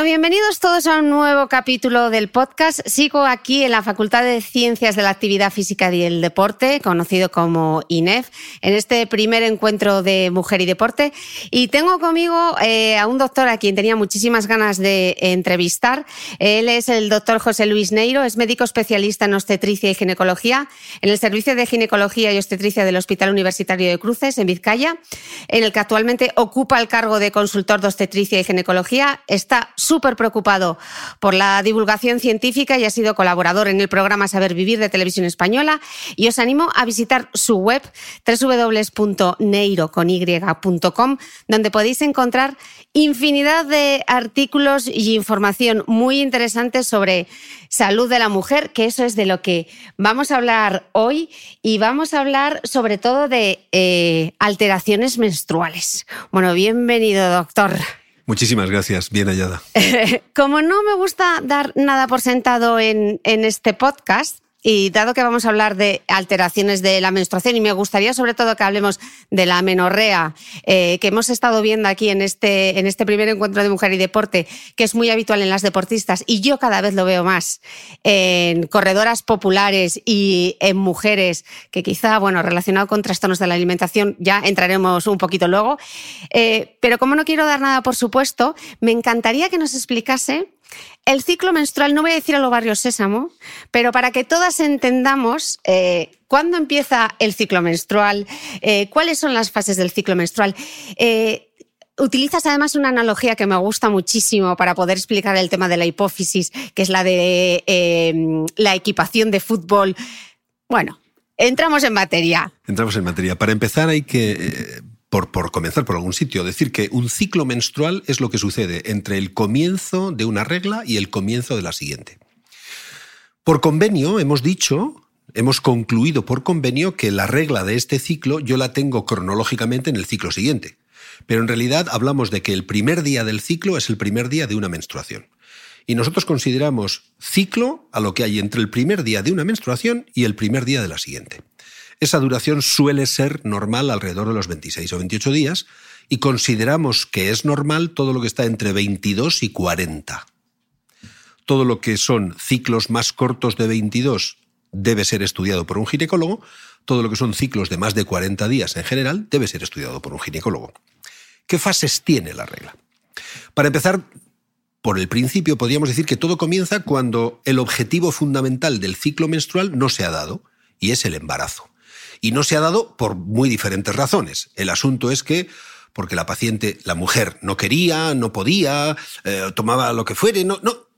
Bueno, bienvenidos todos a un nuevo capítulo del podcast. Sigo aquí en la Facultad de Ciencias de la Actividad Física y el Deporte, conocido como INEF, en este primer encuentro de mujer y deporte. Y tengo conmigo eh, a un doctor a quien tenía muchísimas ganas de entrevistar. Él es el doctor José Luis Neiro, es médico especialista en obstetricia y ginecología en el Servicio de Ginecología y Obstetricia del Hospital Universitario de Cruces, en Vizcaya, en el que actualmente ocupa el cargo de consultor de obstetricia y ginecología. Está súper preocupado por la divulgación científica y ha sido colaborador en el programa Saber Vivir de Televisión Española. Y os animo a visitar su web www.neiro.com, donde podéis encontrar infinidad de artículos y información muy interesante sobre salud de la mujer, que eso es de lo que vamos a hablar hoy y vamos a hablar sobre todo de eh, alteraciones menstruales. Bueno, bienvenido, doctor. Muchísimas gracias, bien hallada. Como no me gusta dar nada por sentado en, en este podcast, y dado que vamos a hablar de alteraciones de la menstruación, y me gustaría sobre todo que hablemos de la menorrea, eh, que hemos estado viendo aquí en este, en este primer encuentro de mujer y deporte, que es muy habitual en las deportistas, y yo cada vez lo veo más en corredoras populares y en mujeres, que quizá, bueno, relacionado con trastornos de la alimentación, ya entraremos un poquito luego. Eh, pero como no quiero dar nada por supuesto, me encantaría que nos explicase el ciclo menstrual, no voy a decir a los barrios sésamo, pero para que todas entendamos eh, cuándo empieza el ciclo menstrual, eh, cuáles son las fases del ciclo menstrual. Eh, utilizas además una analogía que me gusta muchísimo para poder explicar el tema de la hipófisis, que es la de la equipación de fútbol. Bueno, entramos en materia. Entramos en materia. Para empezar hay que por, comenzar por algún sitio, decir que un ciclo menstrual es lo que sucede entre el comienzo de una regla y el comienzo de la siguiente. Por convenio, hemos dicho, hemos concluido por convenio que la regla de este ciclo yo la tengo cronológicamente en el ciclo siguiente. Pero en realidad hablamos de que el primer día del ciclo es el primer día de una menstruación. Y nosotros consideramos ciclo a lo que hay entre el primer día de una menstruación y el primer día de la siguiente. Esa duración suele ser normal alrededor de los 26 o 28 días y consideramos que es normal todo lo que está entre 22 y 40. Todo lo que son ciclos más cortos de 22 debe ser estudiado por un ginecólogo, todo lo que son ciclos de más de 40 días en general debe ser estudiado por un ginecólogo. ¿Qué fases tiene la regla? Para empezar, por el principio podríamos decir que todo comienza cuando el objetivo fundamental del ciclo menstrual no se ha dado, y es el embarazo. Y no se ha dado por muy diferentes razones. El asunto es que porque la paciente, la mujer, no quería, no podía, eh, tomaba lo que fuere, no, no,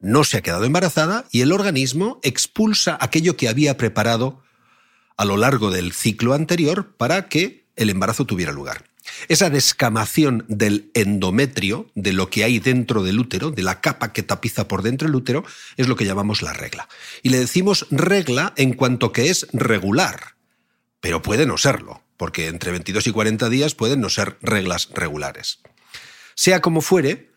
no se ha quedado embarazada y el organismo expulsa aquello que había preparado a lo largo del ciclo anterior para que el embarazo tuviera lugar. Esa descamación del endometrio, de lo que hay dentro del útero, de la capa que tapiza por dentro el útero, es lo que llamamos la regla. Y le decimos regla en cuanto que es regular pero puede no serlo, porque entre 22 y 40 días pueden no ser reglas regulares. Sea como fuere,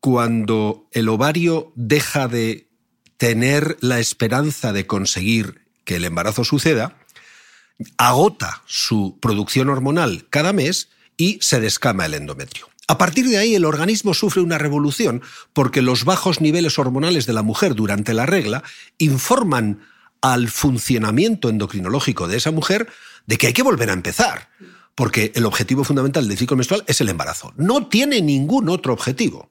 cuando el ovario deja de tener la esperanza de conseguir que el embarazo suceda, agota su producción hormonal cada mes y se descama el endometrio. A partir de ahí el organismo sufre una revolución porque los bajos niveles hormonales de la mujer durante la regla informan al funcionamiento endocrinológico de esa mujer de que hay que volver a empezar, porque el objetivo fundamental del ciclo menstrual es el embarazo. No tiene ningún otro objetivo.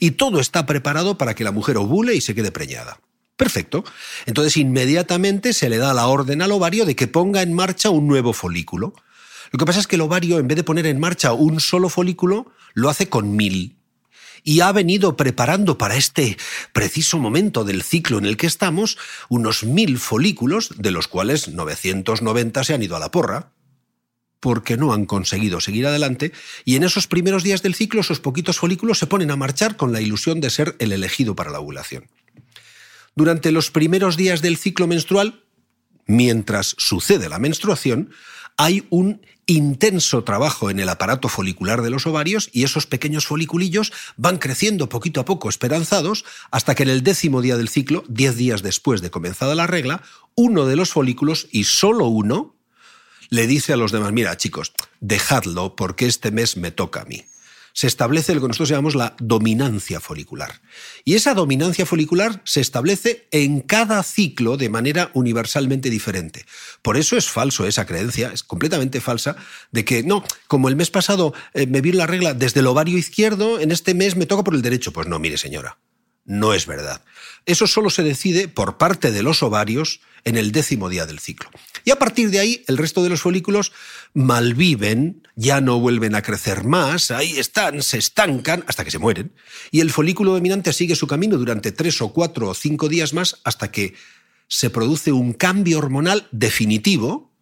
Y todo está preparado para que la mujer ovule y se quede preñada. Perfecto. Entonces inmediatamente se le da la orden al ovario de que ponga en marcha un nuevo folículo. Lo que pasa es que el ovario, en vez de poner en marcha un solo folículo, lo hace con mil. Y ha venido preparando para este preciso momento del ciclo en el que estamos unos mil folículos, de los cuales 990 se han ido a la porra porque no han conseguido seguir adelante, y en esos primeros días del ciclo esos poquitos folículos se ponen a marchar con la ilusión de ser el elegido para la ovulación. Durante los primeros días del ciclo menstrual, mientras sucede la menstruación, hay un intenso trabajo en el aparato folicular de los ovarios y esos pequeños foliculillos van creciendo poquito a poco esperanzados hasta que en el décimo día del ciclo, diez días después de comenzada la regla, uno de los folículos, y solo uno, le dice a los demás, mira chicos, dejadlo porque este mes me toca a mí se establece lo que nosotros llamamos la dominancia folicular. Y esa dominancia folicular se establece en cada ciclo de manera universalmente diferente. Por eso es falso esa creencia, es completamente falsa, de que no, como el mes pasado eh, me vino la regla desde el ovario izquierdo, en este mes me toca por el derecho. Pues no, mire señora, no es verdad. Eso solo se decide por parte de los ovarios en el décimo día del ciclo. Y a partir de ahí, el resto de los folículos malviven, ya no vuelven a crecer más, ahí están, se estancan hasta que se mueren. Y el folículo dominante sigue su camino durante tres o cuatro o cinco días más hasta que se produce un cambio hormonal definitivo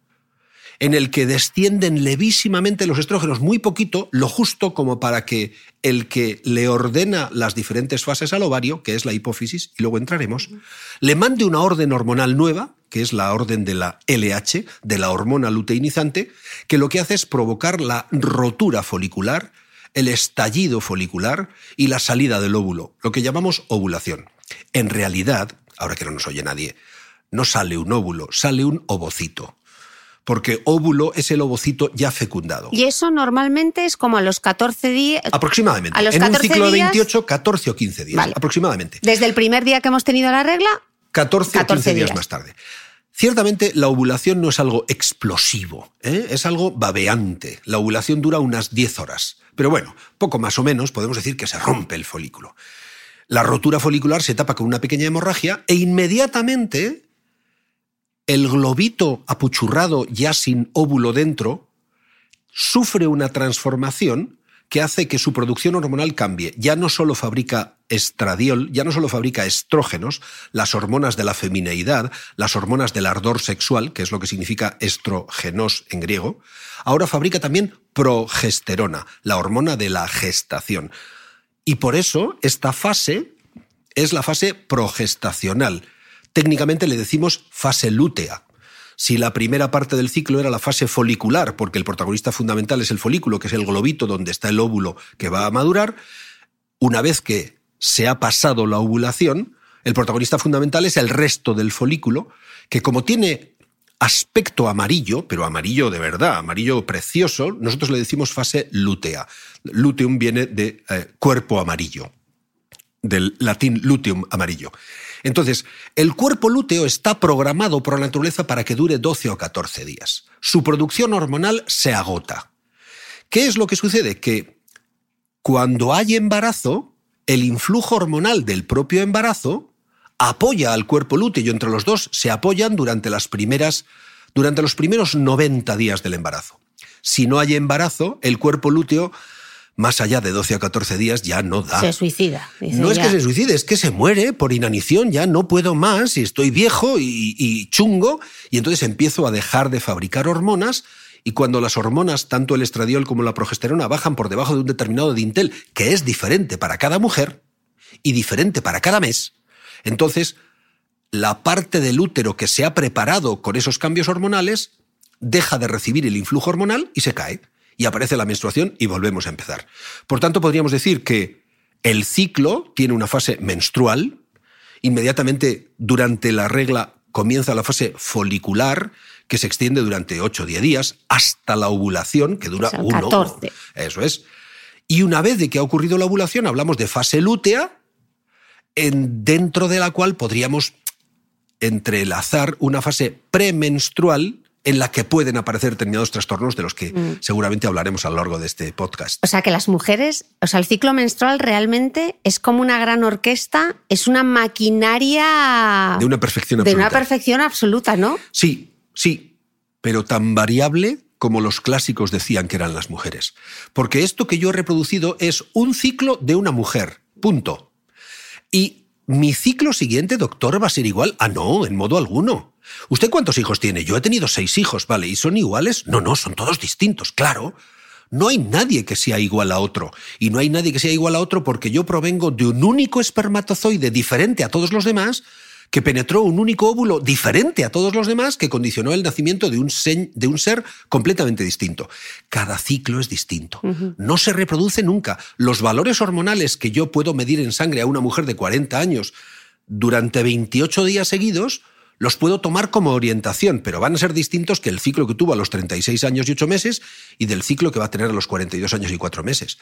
en el que descienden levísimamente los estrógenos, muy poquito, lo justo como para que el que le ordena las diferentes fases al ovario, que es la hipófisis, y luego entraremos, le mande una orden hormonal nueva, que es la orden de la LH, de la hormona luteinizante, que lo que hace es provocar la rotura folicular, el estallido folicular y la salida del óvulo, lo que llamamos ovulación. En realidad, ahora que no nos oye nadie, no sale un óvulo, sale un ovocito porque óvulo es el ovocito ya fecundado. Y eso normalmente es como a los 14 días. Aproximadamente. en un ciclo de 28, 14 o 15 días. Aproximadamente. Desde el primer día que hemos tenido la regla. 14, o 15 días. más tarde. Ciertamente la ovulación no es algo explosivo, ¿eh? es algo babeante. La ovulación dura unas 10 horas. Pero bueno, poco más o menos podemos decir que se rompe el folículo. La rotura folicular se tapa con una pequeña hemorragia e inmediatamente el globito apuchurrado ya sin óvulo dentro sufre una transformación que hace que su producción hormonal cambie. Ya no solo fabrica estradiol, ya no solo fabrica estrógenos, las hormonas de la femineidad, las hormonas del ardor sexual, que es lo que significa estrogenos en griego, ahora fabrica también progesterona, la hormona de la gestación. Y por eso esta fase es la fase progestacional, técnicamente le decimos fase lútea. Si la primera parte del ciclo era la fase folicular, porque el protagonista fundamental es el folículo, que es el globito donde está el óvulo que va a madurar, una vez que se ha pasado la ovulación, el protagonista fundamental es el resto del folículo, que como tiene aspecto amarillo, pero amarillo de verdad, amarillo precioso, nosotros le decimos fase lútea. Luteum viene de eh, cuerpo amarillo, del latín luteum amarillo. Entonces, el cuerpo lúteo está programado por la naturaleza para que dure 12 o 14 días. Su producción hormonal se agota. ¿Qué es lo que sucede? Que cuando hay embarazo, el influjo hormonal del propio embarazo apoya al cuerpo lúteo y entre los dos se apoyan durante las primeras durante los primeros 90 días del embarazo. Si no hay embarazo, el cuerpo lúteo más allá de 12 a 14 días ya no da. Se suicida. no es que se suicide, es que se muere por inanición, ya no puedo más y estoy viejo y, y, chungo y entonces empiezo a dejar de fabricar hormonas y cuando las hormonas, tanto el estradiol como la progesterona, bajan por debajo de un determinado dintel que es diferente para cada mujer y diferente para cada mes, entonces la parte del útero que se ha preparado con esos cambios hormonales deja de recibir el influjo hormonal y se cae y aparece la menstruación y volvemos a empezar. Por tanto, podríamos decir que el ciclo tiene una fase menstrual, inmediatamente durante la regla comienza la fase folicular, que se extiende durante 8 o 10 días, hasta la ovulación, que dura o 14. Eso es. Y una vez de que ha ocurrido la ovulación, hablamos de fase lútea, en, dentro de la cual podríamos entrelazar una fase premenstrual en la que pueden aparecer determinados trastornos de los que mm. seguramente hablaremos a lo largo de este podcast. O sea que las mujeres, o sea, el ciclo menstrual realmente es como una gran orquesta, es una maquinaria de una perfección absoluta. De una perfección absoluta, ¿no? Sí, sí, pero tan variable como los clásicos decían que eran las mujeres. Porque esto que yo he reproducido es un ciclo de una mujer, punto. Y mi ciclo siguiente, doctor, va a ser igual. Ah, no, en modo alguno. ¿Usted cuántos hijos tiene? Yo he tenido seis hijos, ¿vale? ¿Y son iguales? No, no, son todos distintos, claro. No hay nadie que sea igual a otro. Y no hay nadie que sea igual a otro porque yo provengo de un único espermatozoide diferente a todos los demás que penetró un único óvulo diferente a todos los demás que condicionó el nacimiento de un, de un ser completamente distinto. Cada ciclo es distinto. No se reproduce nunca. Los valores hormonales que yo puedo medir en sangre a una mujer de 40 años durante 28 días seguidos los puedo tomar como orientación, pero van a ser distintos que el ciclo que tuvo a los 36 años y 8 meses y del ciclo que va a tener a los 42 años y 4 meses.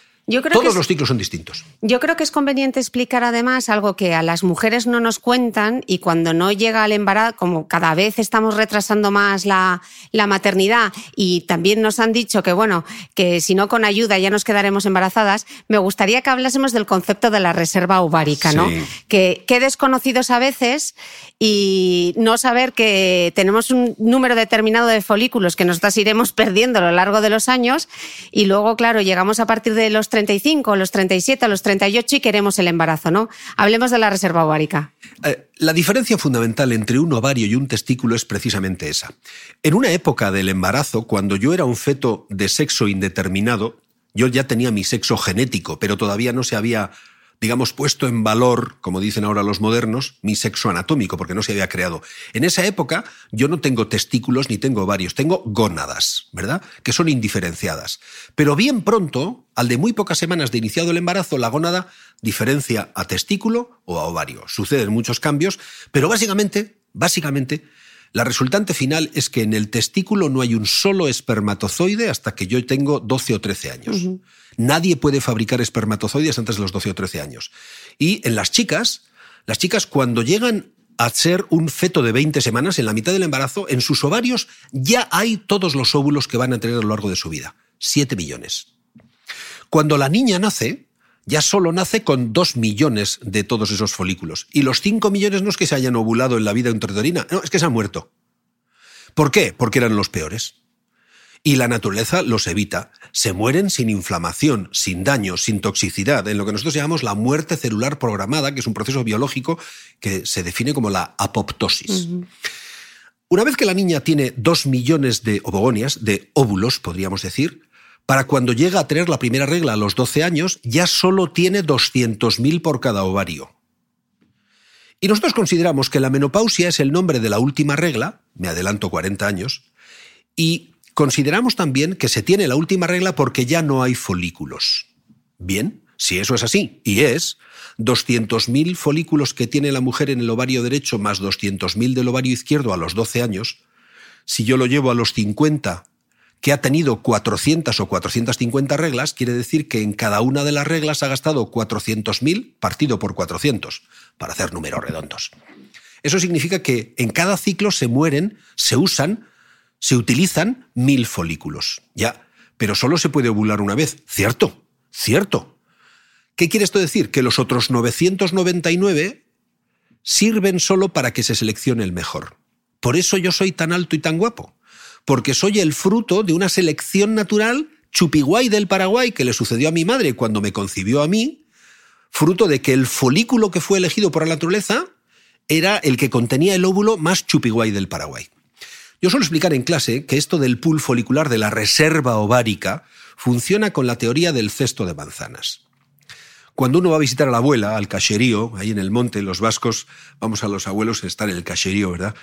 Todos los ciclos son distintos. Yo creo que es conveniente explicar además algo que a las mujeres no nos cuentan y cuando no llega el embarazo, como cada vez estamos retrasando más la, maternidad y también nos han dicho que, bueno, que si no con ayuda ya nos quedaremos embarazadas, me gustaría que hablásemos del concepto de la reserva ovárica, ¿no? Que, que desconocidos a veces y no saber que tenemos un número determinado de folículos que nosotras iremos perdiendo a lo largo de los años y luego, claro, llegamos a partir de los 35, los 37, los 38 y queremos el embarazo, ¿no? Hablemos de la reserva ovárica. Eh, la diferencia fundamental entre un ovario y un testículo es precisamente esa. En una época del embarazo, cuando yo era un feto de sexo indeterminado, yo ya tenía mi sexo genético, pero todavía no se había digamos, puesto en valor, como dicen ahora los modernos, mi sexo anatómico, porque no se había creado. En esa época yo no tengo testículos ni tengo ovarios, tengo gónadas, ¿verdad? Que son indiferenciadas. Pero bien pronto, al de muy pocas semanas de iniciado el embarazo, la gónada diferencia a testículo o a ovario. Suceden muchos cambios, pero básicamente, básicamente, la resultante final es que en el testículo no hay un solo espermatozoide hasta que yo tengo 12 o 13 años. Nadie puede fabricar espermatozoides antes de los 12 o 13 años. Y en las chicas, las chicas cuando llegan a ser un feto de 20 semanas, en la mitad del embarazo, en sus ovarios ya hay todos los óvulos que van a tener a lo largo de su vida. 7 millones. Cuando la niña nace, ya solo nace con 2 millones de todos esos folículos. Y los 5 millones no es que se hayan ovulado en la vida intrauterina, no, es que se han muerto. ¿Por qué? Porque eran los peores. Y la naturaleza los evita. Se mueren sin inflamación, sin daño, sin toxicidad, en lo que nosotros llamamos la muerte celular programada, que es un proceso biológico que se define como la apoptosis. Una vez que la niña tiene dos millones de ovogonias, de óvulos, podríamos decir, para cuando llega a tener la primera regla a los 12 años, ya solo tiene 200.000 por cada ovario. Y nosotros consideramos que la menopausia es el nombre de la última regla, me adelanto 40 años, y Consideramos también que se tiene la última regla porque ya no hay folículos. Bien, si eso es así, y es, 200.000 folículos que tiene la mujer en el ovario derecho más 200.000 del ovario izquierdo a los 12 años, si yo lo llevo a los 50, que ha tenido 400 o 450 reglas, quiere decir que en cada una de las reglas ha gastado 400.000 partido por 400, para hacer números redondos. Eso significa que en cada ciclo se mueren, se usan se utilizan mil folículos. Ya, pero solo se puede ovular una vez. Cierto, cierto. ¿Qué quiere esto decir? Que los otros 999 sirven solo para que se seleccione el mejor. Por eso yo soy tan alto y tan guapo. Porque soy el fruto de una selección natural chupiguay del Paraguay que le sucedió a mi madre cuando me concibió a mí, fruto de que el folículo que fue elegido por la naturaleza era el que contenía el óvulo más chupiguay del Paraguay. Yo suelo explicar en clase que esto del pool folicular de la reserva ovárica funciona con la teoría del cesto de manzanas. Cuando uno va a visitar a la abuela, al cacherío, ahí en el monte, los vascos, vamos a los abuelos, están en el cacherío, ¿verdad?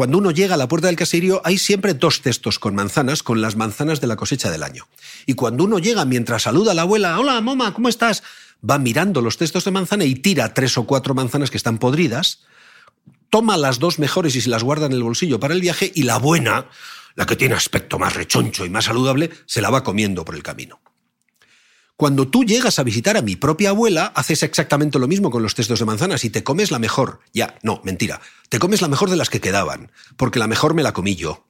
Cuando uno llega a la puerta del caserío, hay siempre dos cestos con manzanas, con las manzanas de la cosecha del año. Y cuando uno llega mientras saluda a la abuela, hola, mamá, ¿cómo estás? Va mirando los cestos de manzana y tira tres o cuatro manzanas que están podridas, toma las dos mejores y se las guarda en el bolsillo para el viaje y la buena, la que tiene aspecto más rechoncho y más saludable, se la va comiendo por el camino. Cuando tú llegas a visitar a mi propia abuela, haces exactamente lo mismo con los cestos de manzanas y te comes la mejor. Ya, no, mentira. Te comes la mejor de las que quedaban, porque la mejor me la comí yo.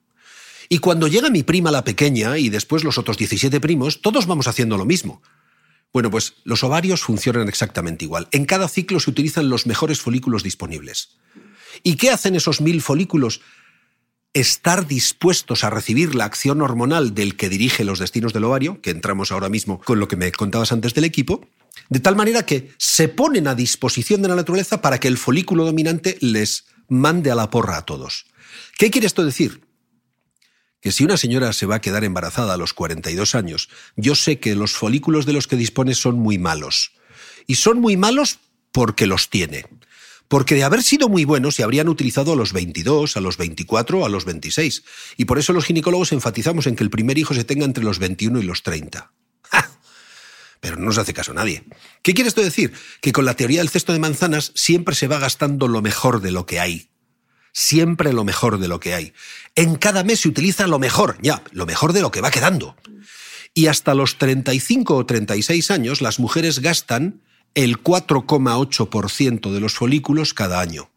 Y cuando llega mi prima la pequeña y después los otros 17 primos, todos vamos haciendo lo mismo. Bueno, pues los ovarios funcionan exactamente igual. En cada ciclo se utilizan los mejores folículos disponibles. ¿Y qué hacen esos mil folículos? Estar dispuestos a recibir la acción hormonal del que dirige los destinos del ovario, que entramos ahora mismo con lo que me contabas antes del equipo, de tal manera que se ponen a disposición de la naturaleza para que el folículo dominante les mande a la porra a todos. ¿Qué quiere esto decir? Que si una señora se va a quedar embarazada a los 42 años, yo sé que los folículos de los que dispone son muy malos. Y son muy malos porque los tiene. Porque de haber sido muy buenos se habrían utilizado a los 22, a los 24 o a los 26. Y por eso los ginecólogos enfatizamos en que el primer hijo se tenga entre los 21 y los 30. Pero no nos hace caso a nadie. ¿Qué quiere esto decir? Que con la teoría del cesto de manzanas siempre se va gastando lo mejor de lo que hay siempre lo mejor de lo que hay. En cada mes se utiliza lo mejor, ya, lo mejor de lo que va quedando. Y hasta los 35 o 36 años las mujeres gastan el 4,8% de los folículos cada año.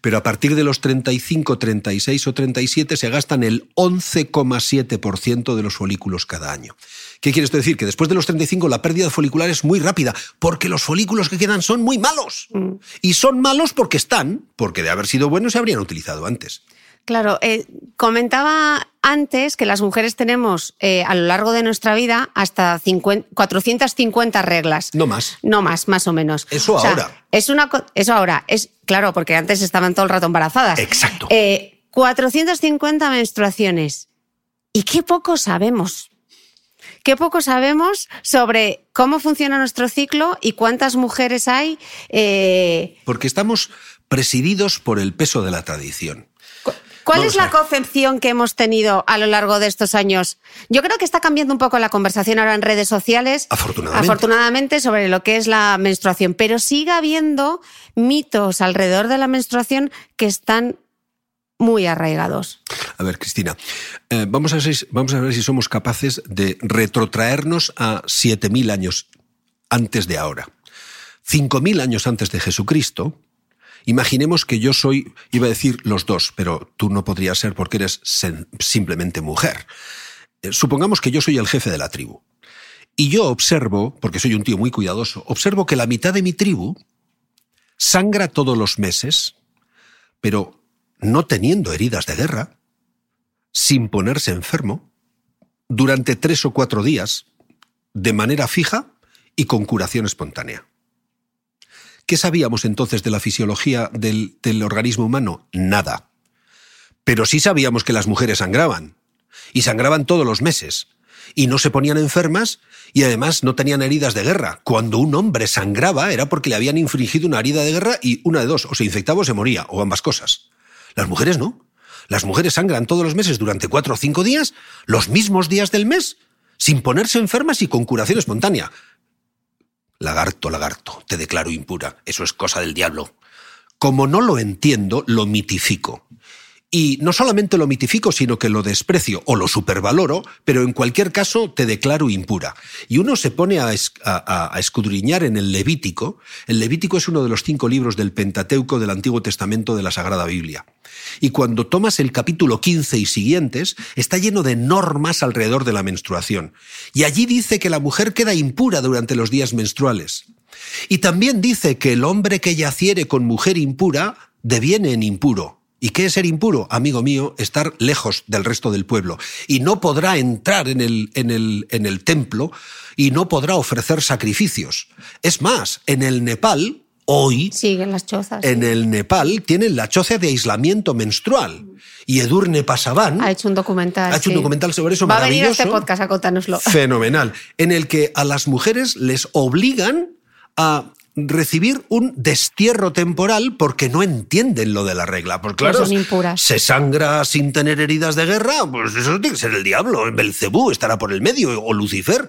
Pero a partir de los 35, 36 o 37 se gastan el 11,7% de los folículos cada año. ¿Qué quiere esto decir? Que después de los 35 la pérdida folicular es muy rápida, porque los folículos que quedan son muy malos. Mm. Y son malos porque están, porque de haber sido buenos se habrían utilizado antes. Claro, eh, comentaba antes que las mujeres tenemos eh, a lo largo de nuestra vida hasta 450 reglas. No más. No más, más o menos. Eso ahora. Es una, eso ahora. Es, claro, porque antes estaban todo el rato embarazadas. Exacto. 450 eh, menstruaciones. ¿Y qué poco sabemos? Qué poco sabemos sobre cómo funciona nuestro ciclo y cuántas mujeres hay. Porque estamos presididos por el peso de la tradición. ¿Cuál es la concepción que hemos tenido a lo largo de estos años? Yo creo que está cambiando un poco la conversación ahora en redes sociales. Afortunadamente. Afortunadamente sobre lo que es la menstruación. Pero sigue habiendo mitos alrededor de la menstruación que están muy arraigados. A ver, Cristina, eh, vamos, a vamos a ver si somos capaces de retrotraernos a 7.000 años antes de ahora. 5.000 años antes de Jesucristo, Imaginemos que yo soy, iba a decir los dos, pero tú no podrías ser porque eres simplemente mujer. Eh, supongamos que yo soy el jefe de la tribu. Y yo observo, porque soy un tío muy cuidadoso, observo que la mitad de mi tribu sangra todos los meses, pero no teniendo heridas de guerra, sin ponerse enfermo, durante tres o cuatro días, de manera fija y con curación espontánea. ¿Qué sabíamos entonces de la fisiología del, organismo humano? Nada. Pero sí sabíamos que las mujeres sangraban. Y sangraban todos los meses. Y no se ponían enfermas y además no tenían heridas de guerra. Cuando un hombre sangraba era porque le habían infringido una herida de guerra y una de dos, o se infectaba o se moría, o ambas cosas. Las mujeres no. Las mujeres sangran todos los meses durante cuatro o cinco días, los mismos días del mes, sin ponerse enfermas y con curación espontánea. Lagarto, lagarto, te declaro impura. Eso es cosa del diablo. Como no lo entiendo, lo mitifico. Y no solamente lo mitifico, sino que lo desprecio o lo supervaloro, pero en cualquier caso te declaro impura. Y uno se pone a, escudriñar en el Levítico. El Levítico es uno de los cinco libros del Pentateuco del Antiguo Testamento de la Sagrada Biblia. Y cuando tomas el capítulo 15 y siguientes, está lleno de normas alrededor de la menstruación. Y allí dice que la mujer queda impura durante los días menstruales. Y también dice que el hombre que yaciere con mujer impura deviene en impuro. ¿Y qué es ser impuro? Amigo mío, estar lejos del resto del pueblo. Y no podrá entrar en el, en el, en el templo y no podrá ofrecer sacrificios. Es más, en el Nepal, hoy. Siguen las chozas. En el Nepal tienen la choza de aislamiento menstrual. Y Edurne Pasaban. Ha hecho un documental. Ha hecho un documental sobre eso Va a venir a este podcast a contárnoslo. Fenomenal. En el que a las mujeres les obligan a recibir un destierro temporal porque no entienden lo de la regla. Porque claro, se sangra sin tener heridas de guerra, pues eso tiene que ser el diablo. Belcebú estará por el medio o Lucifer.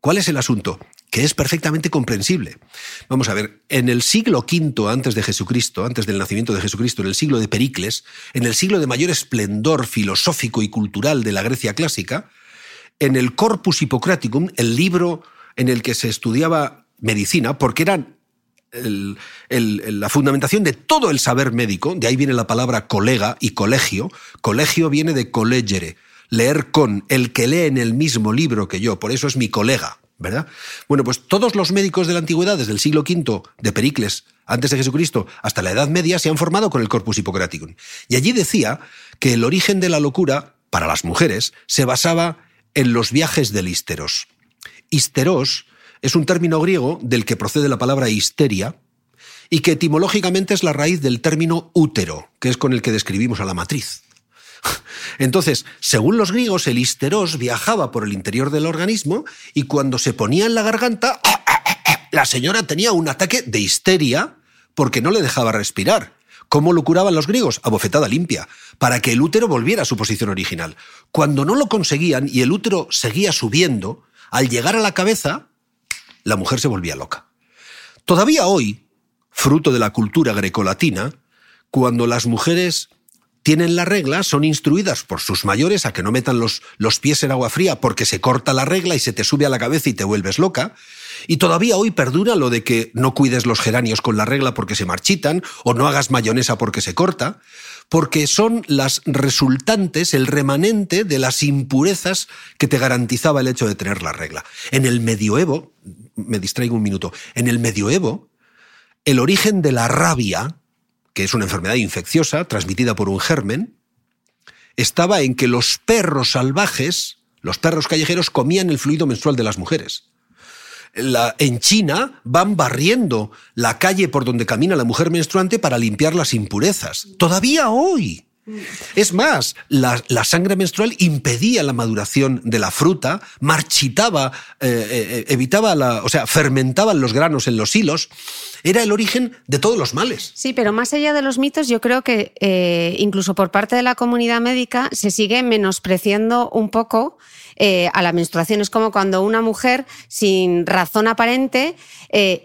¿Cuál es el asunto? Que es perfectamente comprensible. Vamos a ver, en el siglo V antes de Jesucristo, antes del nacimiento de Jesucristo, en el siglo de Pericles, en el siglo de mayor esplendor filosófico y cultural de la Grecia clásica, en el Corpus Hippocraticum, el libro en el que se estudiaba medicina, porque eran la fundamentación de todo el saber médico, de ahí viene la palabra colega y colegio. Colegio viene de collegere, leer con, el que lee en el mismo libro que yo, por eso es mi colega, ¿verdad? Bueno, pues todos los médicos de la antigüedad, desde el siglo V de Pericles, antes de Jesucristo, hasta la Edad Media, se han formado con el Corpus Hippocraticum. Y allí decía que el origen de la locura, para las mujeres, se basaba en los viajes del Histeros. Histeros es un término griego del que procede la palabra histeria y que etimológicamente es la raíz del término útero, que es con el que describimos a la matriz. Entonces, según los griegos, el histeros viajaba por el interior del organismo y cuando se ponía en la garganta, la señora tenía un ataque de histeria porque no le dejaba respirar. ¿Cómo lo curaban los griegos? A bofetada limpia, para que el útero volviera a su posición original. Cuando no lo conseguían y el útero seguía subiendo, al llegar a la cabeza, la mujer se volvía loca. Todavía hoy, fruto de la cultura grecolatina, cuando las mujeres tienen la regla, son instruidas por sus mayores a que no metan los, los, pies en agua fría porque se corta la regla y se te sube a la cabeza y te vuelves loca. Y todavía hoy perdura lo de que no cuides los geranios con la regla porque se marchitan o no hagas mayonesa porque se corta, porque son las resultantes, el remanente de las impurezas que te garantizaba el hecho de tener la regla. En el medioevo, me distraigo un minuto, en el medioevo, el origen de la rabia, que es una enfermedad infecciosa transmitida por un germen, estaba en que los perros salvajes, los perros callejeros, comían el fluido menstrual de las mujeres. En China van barriendo la calle por donde camina la mujer menstruante para limpiar las impurezas. Todavía hoy. Es más, la, sangre menstrual impedía la maduración de la fruta, marchitaba, eh, eh, evitaba la, o sea, fermentaban los granos en los hilos. Era el origen de todos los males. Sí, pero más allá de los mitos, yo creo que eh, incluso por parte de la comunidad médica se sigue menospreciando un poco a la menstruación. Es como cuando una mujer, sin razón aparente,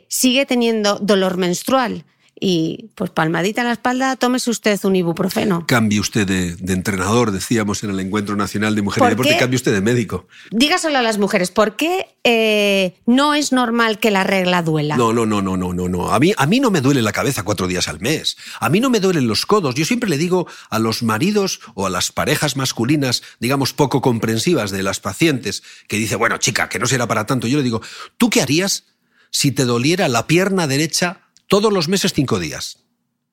sigue teniendo dolor menstrual y pues palmadita en la espalda, tómese usted un ibuprofeno. Cambie usted de, entrenador, decíamos en el Encuentro Nacional de Mujeres y Deporte, cambie usted de médico. Dígaselo a las mujeres, ¿por qué eh, no es normal que la regla duela? No, no, no, no, no, no, no. A mí, a mí no me duele la cabeza cuatro días al mes. A mí no me duelen los codos. Yo siempre le digo a los maridos o a las parejas masculinas, digamos, poco comprensivas de las pacientes, que dice, bueno, chica, que no será para tanto. Yo le digo, ¿tú qué harías si te doliera la pierna derecha todos los meses cinco días.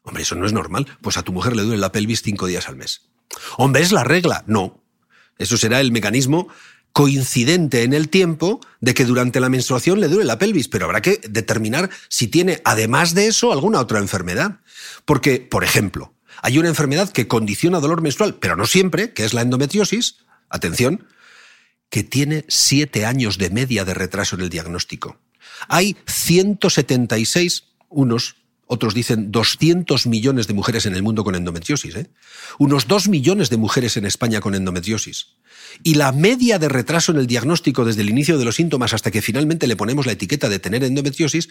Hombre, eso no es normal. Pues a tu mujer le duele la pelvis cinco días al mes. Hombre, es la regla. No. Eso será el mecanismo coincidente en el tiempo de que durante la menstruación le duele la pelvis, pero habrá que determinar si tiene, además de eso, alguna otra enfermedad. Porque, por ejemplo, hay una enfermedad que condiciona dolor menstrual, pero no siempre, que es la endometriosis, atención, que tiene siete años de media de retraso en el diagnóstico. Hay 176 unos, otros dicen 200 millones de mujeres en el mundo con endometriosis, ¿eh? unos 2 millones de mujeres en España con endometriosis. Y la media de retraso en el diagnóstico desde el inicio de los síntomas hasta que finalmente le ponemos la etiqueta de tener endometriosis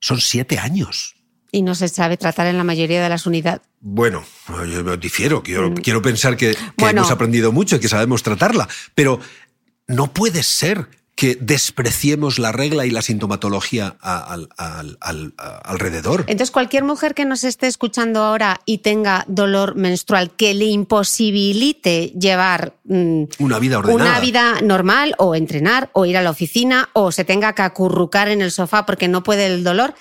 son 7 años. Y no se sabe tratar en la mayoría de las unidades. Bueno, yo difiero. Quiero, mm. quiero pensar que, hemos aprendido mucho y que sabemos tratarla. Pero no puede ser que despreciemos la regla y la sintomatología al, alrededor. Entonces, cualquier mujer que nos esté escuchando ahora y tenga dolor menstrual que le imposibilite llevar mm, una vida ordenada. Una vida normal o entrenar o ir a la oficina o se tenga que acurrucar en el sofá porque no puede el dolor,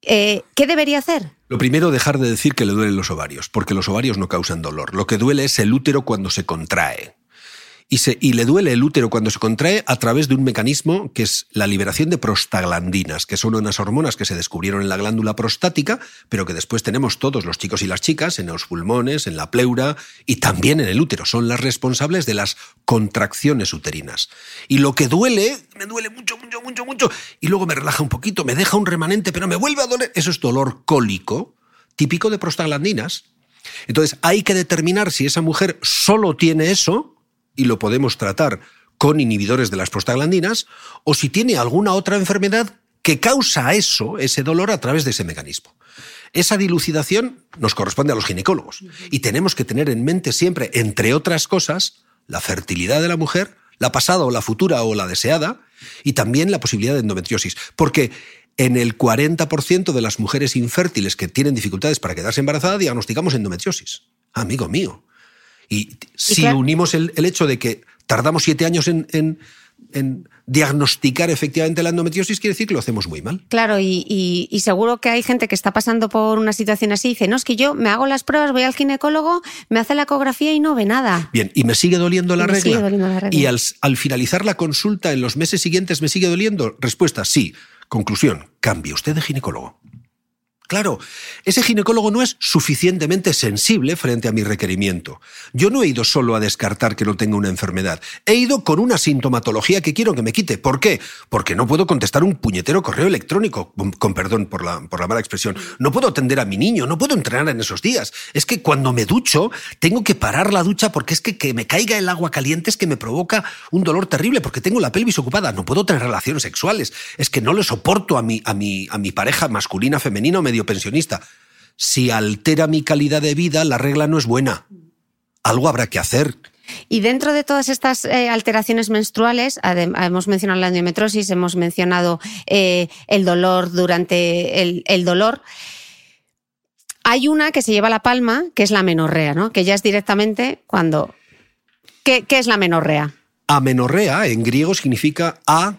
eh, ¿qué debería hacer? Lo primero, dejar de decir que le duelen los ovarios, porque los ovarios no causan dolor. Lo que duele es el útero cuando se contrae y, le duele el útero cuando se contrae a través de un mecanismo que es la liberación de prostaglandinas, que son unas hormonas que se descubrieron en la glándula prostática, pero que después tenemos todos los chicos y las chicas en los pulmones, en la pleura y también en el útero. Son las responsables de las contracciones uterinas. Y lo que duele, me duele mucho, mucho, mucho, mucho, y luego me relaja un poquito, me deja un remanente, pero me vuelve a doler. Eso es dolor cólico, típico de prostaglandinas. Entonces hay que determinar si esa mujer solo tiene eso y lo podemos tratar con inhibidores de las prostaglandinas, o si tiene alguna otra enfermedad que causa eso, ese dolor, a través de ese mecanismo. Esa dilucidación nos corresponde a los ginecólogos y tenemos que tener en mente siempre, entre otras cosas, la fertilidad de la mujer, la pasada o la futura o la deseada, y también la posibilidad de endometriosis. Porque en el 40% de las mujeres infértiles que tienen dificultades para quedarse embarazadas, diagnosticamos endometriosis. Amigo mío. Y si unimos el, hecho de que tardamos siete años en, en diagnosticar efectivamente la endometriosis quiere decir que lo hacemos muy mal. Claro, y, seguro que hay gente que está pasando por una situación así y dice, no, es que yo me hago las pruebas, voy al ginecólogo, me hace la ecografía y no ve nada. Bien, y me sigue doliendo la, regla? Y al, al finalizar la consulta en los meses siguientes me sigue doliendo. Respuesta, sí. Conclusión, cambie usted de ginecólogo. Claro, ese ginecólogo no es suficientemente sensible frente a mi requerimiento. Yo no he ido solo a descartar que no tenga una enfermedad. He ido con una sintomatología que quiero que me quite. ¿Por qué? Porque no puedo contestar un puñetero correo electrónico, con perdón por la, por la mala expresión. No puedo atender a mi niño, no puedo entrenar en esos días. Es que cuando me ducho, tengo que parar la ducha porque es que que me caiga el agua caliente es que me provoca un dolor terrible porque tengo la pelvis ocupada. No puedo tener relaciones sexuales. Es que no le soporto a mi, a mi, a mi pareja masculina, femenina o medio pensionista. Si altera mi calidad de vida, la regla no es buena. Algo habrá que hacer. Y dentro de todas estas eh, alteraciones menstruales, hemos mencionado la endometrosis, hemos mencionado eh, el dolor durante el, dolor. Hay una que se lleva la palma, que es la menorrea, ¿no? Que ya es directamente cuando. ¿Qué, qué es la menorrea? Amenorrea en griego significa a,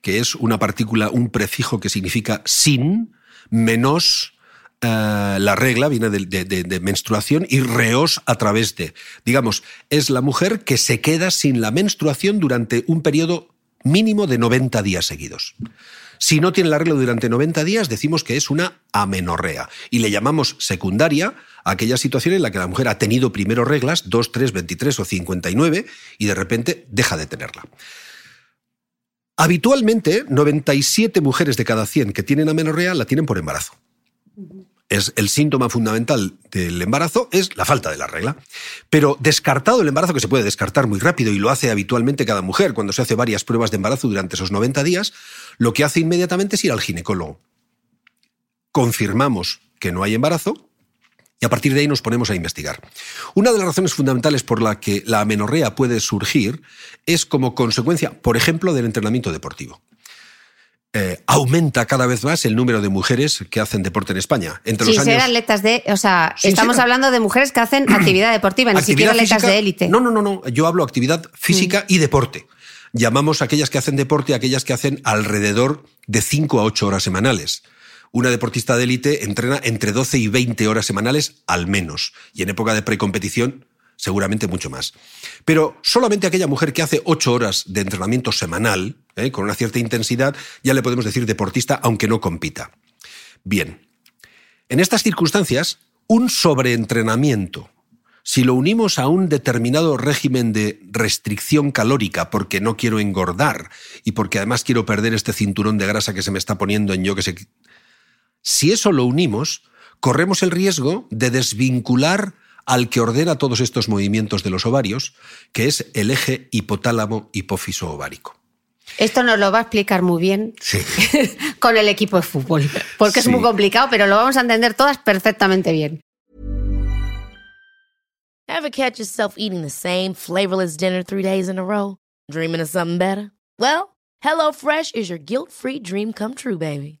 que es una partícula, un prefijo que significa sin, menos eh, la regla, viene de, menstruación, y reos a través de. Digamos, es la mujer que se queda sin la menstruación durante un periodo mínimo de 90 días seguidos. Si no tiene la regla durante 90 días, decimos que es una amenorrea y le llamamos secundaria a aquella situación en la que la mujer ha tenido primero reglas, 2, 3, 23 o 59, y de repente deja de tenerla. Habitualmente, 97 mujeres de cada 100 que tienen amenorrea la tienen por embarazo. Es el síntoma fundamental del embarazo es la falta de la regla. Pero descartado el embarazo, que se puede descartar muy rápido y lo hace habitualmente cada mujer cuando se hace varias pruebas de embarazo durante esos 90 días, lo que hace inmediatamente es ir al ginecólogo. Confirmamos que no hay embarazo y a partir de ahí nos ponemos a investigar. Una de las razones fundamentales por la que la amenorrea puede surgir es como consecuencia, por ejemplo, del entrenamiento deportivo. Eh, aumenta cada vez más el número de mujeres que hacen deporte en España. Entre los años... atletas de, o sea, estamos hablando de mujeres que hacen actividad deportiva, ni siquiera atletas de élite. No, no, no, no. Yo hablo actividad física mm. y deporte. Llamamos a aquellas que hacen deporte a aquellas que hacen alrededor de 5 a 8 horas semanales. Una deportista de élite entrena entre 12 y 20 horas semanales al menos, y en época de precompetición seguramente mucho más. Pero solamente aquella mujer que hace 8 horas de entrenamiento semanal, ¿eh? con una cierta intensidad, ya le podemos decir deportista aunque no compita. Bien, en estas circunstancias, un sobreentrenamiento, si lo unimos a un determinado régimen de restricción calórica porque no quiero engordar y porque además quiero perder este cinturón de grasa que se me está poniendo en yo que sé si eso lo unimos, corremos el riesgo de desvincular al que ordena todos estos movimientos de los ovarios, que es el eje hipotálamo hipófiso ovárico. Esto nos lo va a explicar muy bien con el equipo de fútbol, porque es muy complicado, pero lo vamos a entender todas perfectamente bien. Ever catch yourself eating the same flavorless dinner three days in a row? Dreaming of something better? Well, HelloFresh is your guilt-free dream come true, baby.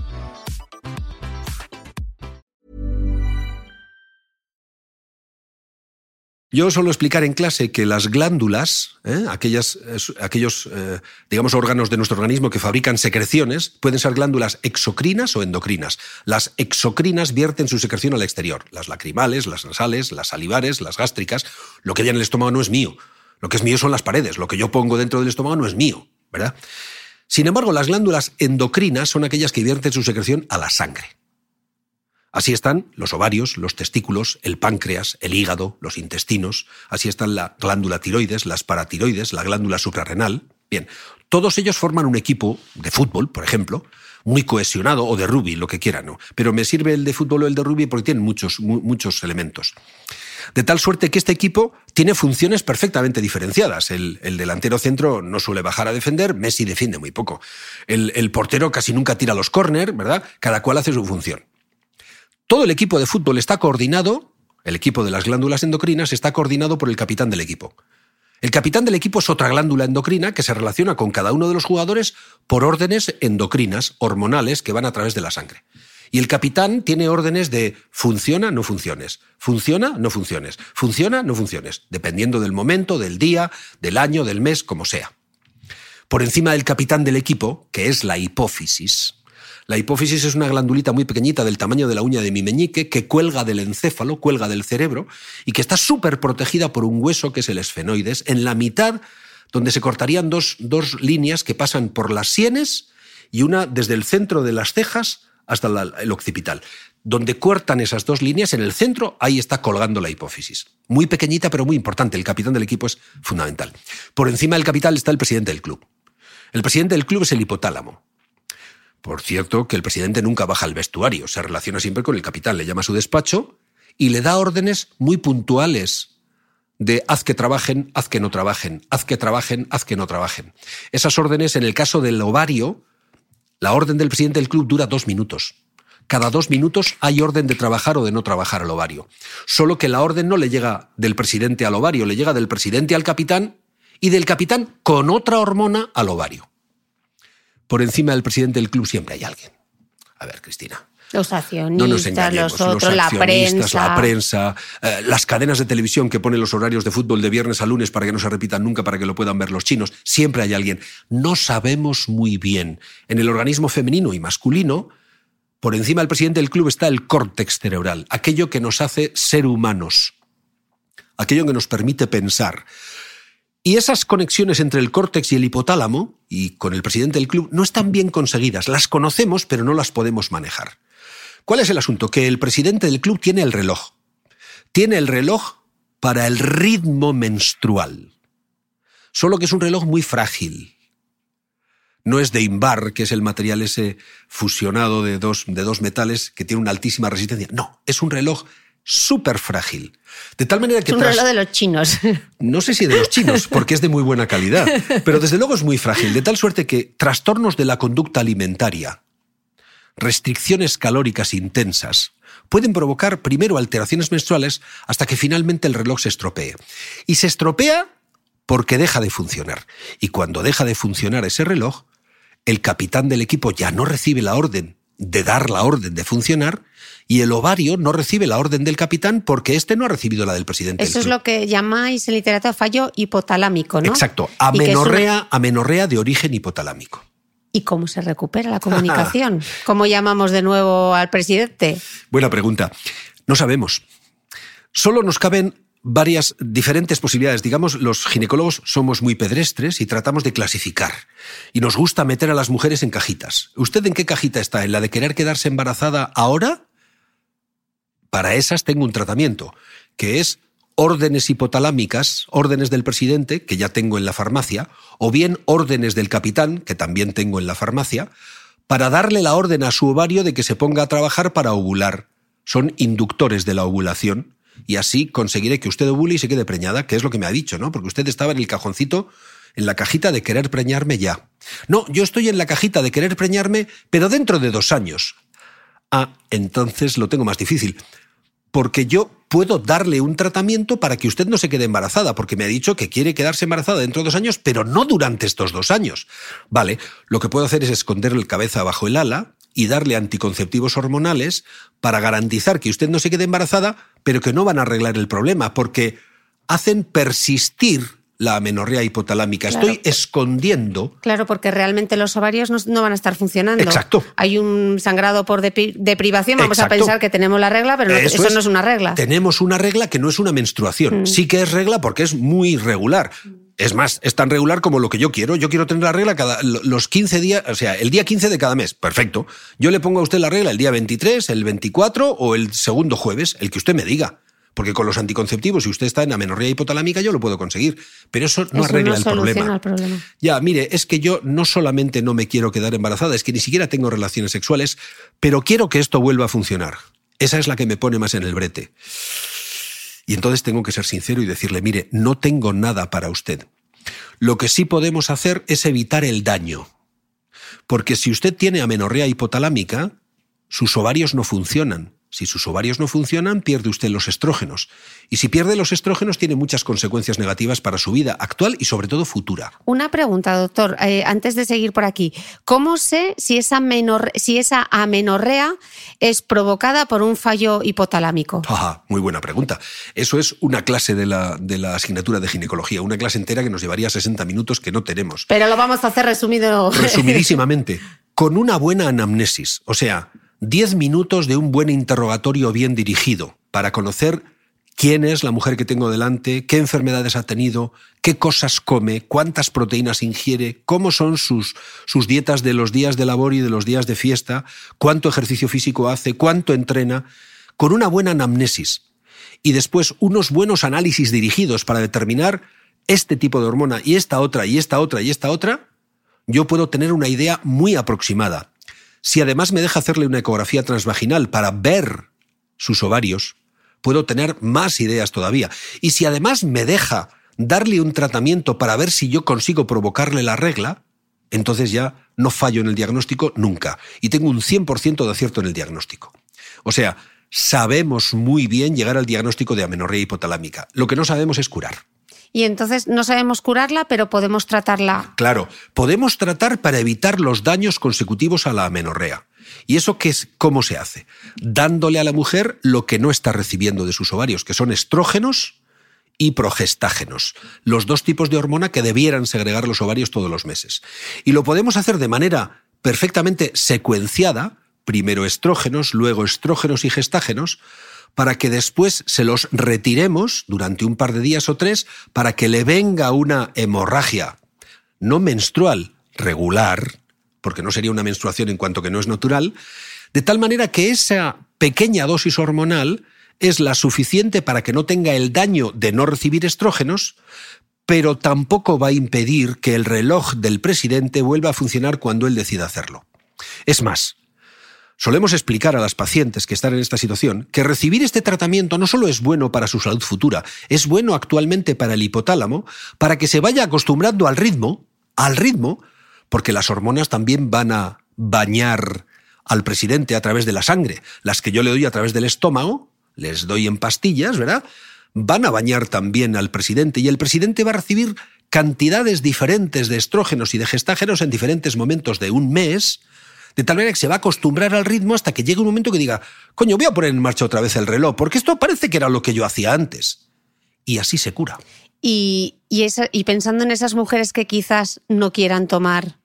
Yo suelo explicar en clase que las glándulas, ¿eh? aquellas, aquellos, eh, digamos, órganos de nuestro organismo que fabrican secreciones, pueden ser glándulas exocrinas o endocrinas. Las exocrinas vierten su secreción al exterior. Las lacrimales, las nasales, las salivares, las gástricas. Lo que hay en el estómago no es mío. Lo que es mío son las paredes. Lo que yo pongo dentro del estómago no es mío, ¿verdad? Sin embargo, las glándulas endocrinas son aquellas que vierten su secreción a la sangre. Así están los ovarios, los testículos, el páncreas, el hígado, los intestinos, así están la glándula tiroides, las paratiroides, la glándula suprarrenal. Bien, todos ellos forman un equipo de fútbol, por ejemplo, muy cohesionado, o de rugby, lo que quieran, ¿no? Pero me sirve el de fútbol o el de rugby porque tienen muchos, muchos elementos. De tal suerte que este equipo tiene funciones perfectamente diferenciadas. El, delantero centro no suele bajar a defender, Messi defiende muy poco. El, portero casi nunca tira los córner, ¿verdad? Cada cual hace su función. Todo el equipo de fútbol está coordinado, el equipo de las glándulas endocrinas está coordinado por el capitán del equipo. El capitán del equipo es otra glándula endocrina que se relaciona con cada uno de los jugadores por órdenes endocrinas, hormonales, que van a través de la sangre. Y el capitán tiene órdenes de funciona, no funciones, funciona, no funciones, funciona, no funciones, dependiendo del momento, del día, del año, del mes, como sea. Por encima del capitán del equipo, que es la hipófisis, la hipófisis es una glandulita muy pequeñita del tamaño de la uña de mi meñique que cuelga del encéfalo, cuelga del cerebro y que está súper protegida por un hueso que es el esfenoides, en la mitad donde se cortarían dos, dos líneas que pasan por las sienes y una desde el centro de las cejas hasta el occipital. Donde cortan esas dos líneas, en el centro, ahí está colgando la hipófisis. Muy pequeñita, pero muy importante. El capitán del equipo es fundamental. Por encima del capital está el presidente del club. El presidente del club es el hipotálamo. Por cierto, que el presidente nunca baja al vestuario, se relaciona siempre con el capitán, le llama a su despacho y le da órdenes muy puntuales de haz que trabajen, haz que no trabajen, haz que trabajen, haz que no trabajen. Esas órdenes, en el caso del ovario, la orden del presidente del club dura dos minutos. Cada dos minutos hay orden de trabajar o de no trabajar al ovario. Solo que la orden no le llega del presidente al ovario, le llega del presidente al capitán y del capitán con otra hormona al ovario. Por encima del presidente del club siempre hay alguien. A ver, Cristina. Los accionistas, los otros, la prensa. La prensa eh, las cadenas de televisión que ponen los horarios de fútbol de viernes a lunes para que no se repitan nunca, para que lo puedan ver los chinos. Siempre hay alguien. No sabemos muy bien. En el organismo femenino y masculino, por encima del presidente del club está el córtex cerebral, aquello que nos hace ser humanos, aquello que nos permite pensar. Y esas conexiones entre el córtex y el hipotálamo, y con el presidente del club, no están bien conseguidas. Las conocemos, pero no las podemos manejar. ¿Cuál es el asunto? Que el presidente del club tiene el reloj. Tiene el reloj para el ritmo menstrual. Solo que es un reloj muy frágil. No es de Invar, que es el material ese fusionado de dos, de dos metales que tiene una altísima resistencia. No, es un reloj súper frágil. De tal manera que... Es un reloj de los chinos. No sé si de los chinos, porque es de muy buena calidad, pero desde luego es muy frágil, de tal suerte que trastornos de la conducta alimentaria, restricciones calóricas intensas pueden provocar primero alteraciones menstruales hasta que finalmente el reloj se estropee. Y se estropea porque deja de funcionar. Y cuando deja de funcionar ese reloj, el capitán del equipo ya no recibe la orden de dar la orden de funcionar y el ovario no recibe la orden del capitán porque éste no ha recibido la del presidente. Eso es lo que llamáis en literatura fallo hipotalámico, ¿no? Exacto, amenorrea, amenorrea de origen hipotalámico. ¿Y cómo se recupera la comunicación? ¿Cómo llamamos de nuevo al presidente? Buena pregunta. No sabemos. Solo nos caben varias diferentes posibilidades. Digamos, los ginecólogos somos muy pedestres y tratamos de clasificar. Y nos gusta meter a las mujeres en cajitas. ¿Usted en qué cajita está? ¿En la de querer quedarse embarazada ahora? Para esas tengo un tratamiento, que es órdenes hipotalámicas, órdenes del presidente, que ya tengo en la farmacia, o bien órdenes del capitán, que también tengo en la farmacia, para darle la orden a su ovario de que se ponga a trabajar para ovular. Son inductores de la ovulación y así conseguiré que usted ovule y se quede preñada, que es lo que me ha dicho, ¿no? Porque usted estaba en el cajoncito, en la cajita de querer preñarme ya. No, yo estoy en la cajita de querer preñarme, pero dentro de dos años. Ah, entonces lo tengo más difícil porque yo puedo darle un tratamiento para que usted no se quede embarazada, porque me ha dicho que quiere quedarse embarazada dentro de dos años, pero no durante estos dos años. Vale, lo que puedo hacer es esconderle el cabeza bajo el ala y darle anticonceptivos hormonales para garantizar que usted no se quede embarazada, pero que no van a arreglar el problema, porque hacen persistir la amenorrea hipotalámica. Estoy escondiendo. Claro, porque realmente los ovarios no, van a estar funcionando. Exacto. Hay un sangrado por deprivación. Vamos a pensar que tenemos la regla, pero eso, no es una regla. Tenemos una regla que no es una menstruación. Mm. Sí que es regla porque es muy regular. Es más, es tan regular como lo que yo quiero. Yo quiero tener la regla cada los 15 días, o sea, el día 15 de cada mes. Perfecto. Yo le pongo a usted la regla el día 23, el 24 o el segundo jueves, el que usted me diga. Porque con los anticonceptivos, si usted está en amenorrea hipotalámica, yo lo puedo conseguir. Pero eso no arregla el, problema. el, problema. Ya, mire, es que yo no solamente no me quiero quedar embarazada, es que ni siquiera tengo relaciones sexuales, pero quiero que esto vuelva a funcionar. Esa es la que me pone más en el brete. Y entonces tengo que ser sincero y decirle, mire, no tengo nada para usted. Lo que sí podemos hacer es evitar el daño. Porque si usted tiene amenorrea hipotalámica, sus ovarios no funcionan. Si sus ovarios no funcionan, pierde usted los estrógenos. Y si pierde los estrógenos, tiene muchas consecuencias negativas para su vida actual y sobre todo futura. Una pregunta, doctor, eh, antes de seguir por aquí. ¿Cómo sé si esa, menor, si esa amenorrea es provocada por un fallo hipotalámico? Ajá, muy buena pregunta. Eso es una clase de la, de la asignatura de ginecología, una clase entera que nos llevaría 60 minutos que no tenemos. Pero lo vamos a hacer resumido. Resumidísimamente. Con una buena anamnesis, o sea, 10 minutos de un buen interrogatorio bien dirigido para conocer quién es la mujer que tengo delante, qué enfermedades ha tenido, qué cosas come, cuántas proteínas ingiere, cómo son sus, sus dietas de los días de labor y de los días de fiesta, cuánto ejercicio físico hace, cuánto entrena, con una buena anamnesis y después unos buenos análisis dirigidos para determinar este tipo de hormona y esta otra y esta otra y esta otra, yo puedo tener una idea muy aproximada si además me deja hacerle una ecografía transvaginal para ver sus ovarios, puedo tener más ideas todavía. Y si además me deja darle un tratamiento para ver si yo consigo provocarle la regla, entonces ya no fallo en el diagnóstico nunca. Y tengo un 100% de acierto en el diagnóstico. O sea, sabemos muy bien llegar al diagnóstico de amenorrea hipotalámica. Lo que no sabemos es curar y entonces no sabemos curarla, pero podemos tratarla. Claro, podemos tratar para evitar los daños consecutivos a la amenorrea. ¿Y eso qué es, cómo se hace? Dándole a la mujer lo que no está recibiendo de sus ovarios, que son estrógenos y progestágenos, los dos tipos de hormona que debieran segregar los ovarios todos los meses. Y lo podemos hacer de manera perfectamente secuenciada, primero estrógenos, luego estrógenos y gestágenos, para que después se los retiremos durante un par de días o tres para que le venga una hemorragia no menstrual, regular, porque no sería una menstruación en cuanto que no es natural, de tal manera que esa pequeña dosis hormonal es la suficiente para que no tenga el daño de no recibir estrógenos, pero tampoco va a impedir que el reloj del presidente vuelva a funcionar cuando él decida hacerlo. Es más, Solemos explicar a las pacientes que están en esta situación que recibir este tratamiento no solo es bueno para su salud futura, es bueno actualmente para el hipotálamo, para que se vaya acostumbrando al ritmo, al ritmo, porque las hormonas también van a bañar al presidente a través de la sangre, las que yo le doy a través del estómago, les doy en pastillas, ¿verdad? Van a bañar también al presidente y el presidente va a recibir cantidades diferentes de estrógenos y de gestágenos en diferentes momentos de un mes, de tal manera que se va a acostumbrar al ritmo hasta que llegue un momento que diga, coño, voy a poner en marcha otra vez el reloj, porque esto parece que era lo que yo hacía antes. Y así se cura. Y, y, pensando en esas mujeres que quizás no quieran tomar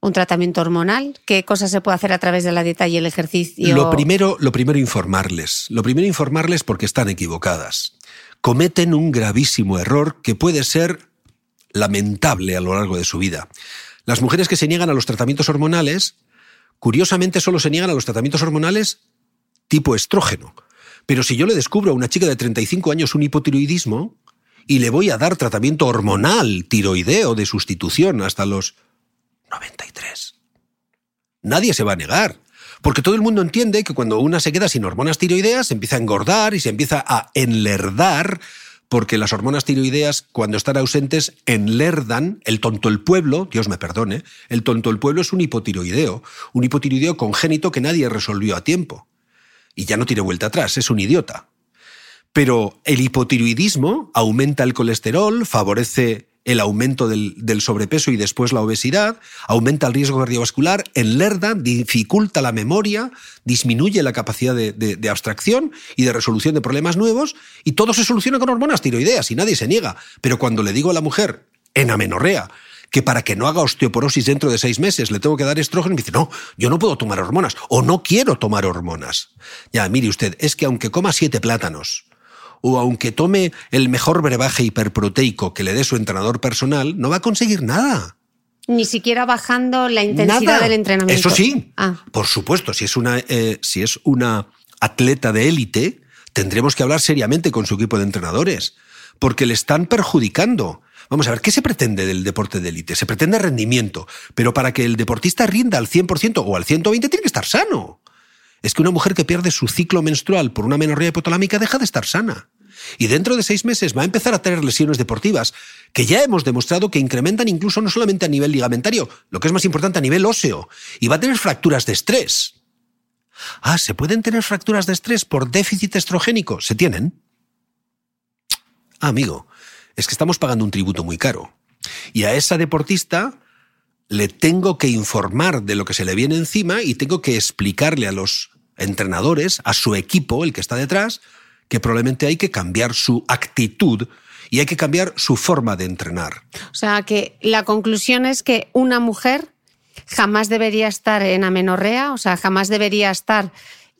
un tratamiento hormonal? ¿Qué cosas se puede hacer a través de la dieta y el ejercicio? Lo primero, lo primero informarles. Lo primero informarles porque están equivocadas. Cometen un gravísimo error que puede ser lamentable a lo largo de su vida. Las mujeres que se niegan a los tratamientos hormonales Curiosamente solo se niegan a los tratamientos hormonales tipo estrógeno. Pero si yo le descubro a una chica de 35 años un hipotiroidismo y le voy a dar tratamiento hormonal tiroideo de sustitución hasta los 93, nadie se va a negar. Porque todo el mundo entiende que cuando una se queda sin hormonas tiroideas, se empieza a engordar y se empieza a enlerdar porque las hormonas tiroideas, cuando están ausentes, enlerdan el tonto el pueblo, Dios me perdone, el tonto el pueblo es un hipotiroideo, un hipotiroideo congénito que nadie resolvió a tiempo. Y ya no tiene vuelta atrás, es un idiota. Pero el hipotiroidismo aumenta el colesterol, favorece el aumento del, sobrepeso y después la obesidad, aumenta el riesgo cardiovascular, enlerda, dificulta la memoria, disminuye la capacidad de, de, abstracción y de resolución de problemas nuevos, y todo se soluciona con hormonas tiroideas y nadie se niega. Pero cuando le digo a la mujer, en amenorrea, que para que no haga osteoporosis dentro de seis meses le tengo que dar estrógeno, me dice, no, yo no puedo tomar hormonas o no quiero tomar hormonas. Ya, mire usted, es que aunque coma siete plátanos, o aunque tome el mejor brebaje hiperproteico que le dé su entrenador personal, no va a conseguir nada. Ni siquiera bajando la intensidad del entrenamiento. Eso sí, ah. por supuesto, si es una, eh, si es una atleta de élite, tendremos que hablar seriamente con su equipo de entrenadores, porque le están perjudicando. Vamos a ver, ¿qué se pretende del deporte de élite? Se pretende rendimiento, pero para que el deportista rinda al 100% o al 120% tiene que estar sano. Es que una mujer que pierde su ciclo menstrual por una menorrea hipotalámica deja de estar sana. Y dentro de seis meses va a empezar a tener lesiones deportivas que ya hemos demostrado que incrementan incluso no solamente a nivel ligamentario, lo que es más importante a nivel óseo, y va a tener fracturas de estrés. Ah, ¿se pueden tener fracturas de estrés por déficit estrogénico? ¿Se tienen? Ah, amigo, es que estamos pagando un tributo muy caro. Y a esa deportista le tengo que informar de lo que se le viene encima y tengo que explicarle a los entrenadores, a su equipo, el que está detrás, que probablemente hay que cambiar su actitud y hay que cambiar su forma de entrenar. O sea, que la conclusión es que una mujer jamás debería estar en amenorrea, o sea, jamás debería estar,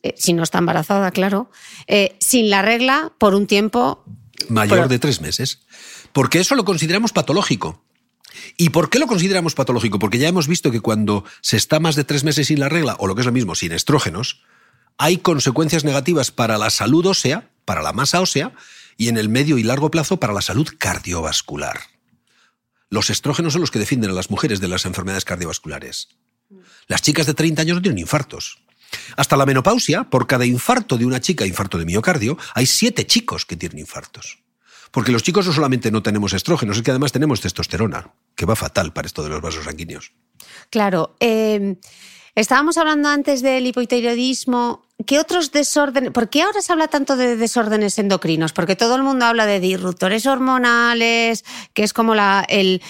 eh, si no está embarazada, claro, eh, sin la regla por un tiempo mayor de tres meses. Porque eso lo consideramos patológico. ¿Y por qué lo consideramos patológico? Porque ya hemos visto que cuando se está más de tres meses sin la regla, o lo que es lo mismo, sin estrógenos, hay consecuencias negativas para la salud ósea, para la masa ósea, y en el medio y largo plazo para la salud cardiovascular. Los estrógenos son los que defienden a las mujeres de las enfermedades cardiovasculares. Las chicas de 30 años no tienen infartos. Hasta la menopausia, por cada infarto de una chica, infarto de miocardio, hay siete chicos que tienen infartos. Porque los chicos no solamente no tenemos estrógenos, es que además tenemos testosterona, que va fatal para esto de los vasos sanguíneos. Claro. Eh, estábamos hablando antes del hipotiroidismo. ¿Qué otros desórdenes? ¿Por qué ahora se habla tanto de desórdenes endocrinos? Porque todo el mundo habla de disruptores hormonales, que es como la, el,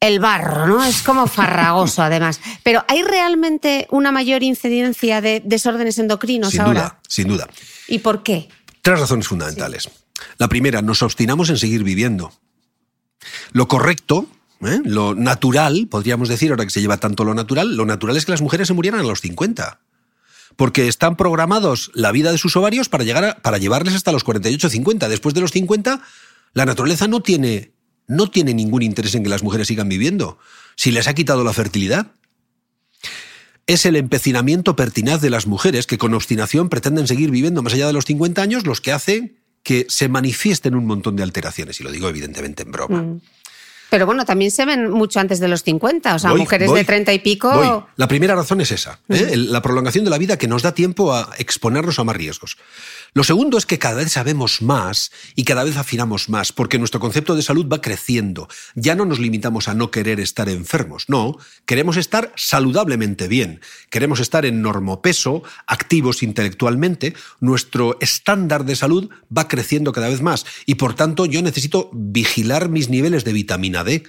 el barro, ¿no? Es como farragoso, además. Pero ¿hay realmente una mayor incidencia de desórdenes endocrinos sin ahora? Duda, sin duda. ¿Y por qué? Tres razones fundamentales. La primera, nos obstinamos en seguir viviendo. Lo correcto, ¿eh? lo natural, podríamos decir, ahora que se lleva tanto lo natural, lo natural es que las mujeres se murieran a los 50. Porque están programados la vida de sus ovarios para, llegar para llevarles hasta los 48 50. Después de los 50, la naturaleza no tiene, no tiene ningún interés en que las mujeres sigan viviendo. Si les ha quitado la fertilidad. Es el empecinamiento pertinaz de las mujeres que con obstinación pretenden seguir viviendo más allá de los 50 años los que hacen que se manifiesten un montón de alteraciones, y lo digo evidentemente en broma. Mm. Pero bueno, también se ven mucho antes de los 50, o sea, mujeres de 30 y pico. La primera razón es esa, ¿eh? mm. la prolongación de la vida que nos da tiempo a exponernos a más riesgos. Lo segundo es que cada vez sabemos más y cada vez afinamos más, porque nuestro concepto de salud va creciendo. Ya no nos limitamos a no querer estar enfermos, no, queremos estar saludablemente bien, queremos estar en normopeso, activos intelectualmente, nuestro estándar de salud va creciendo cada vez más y por tanto yo necesito vigilar mis niveles de vitamina D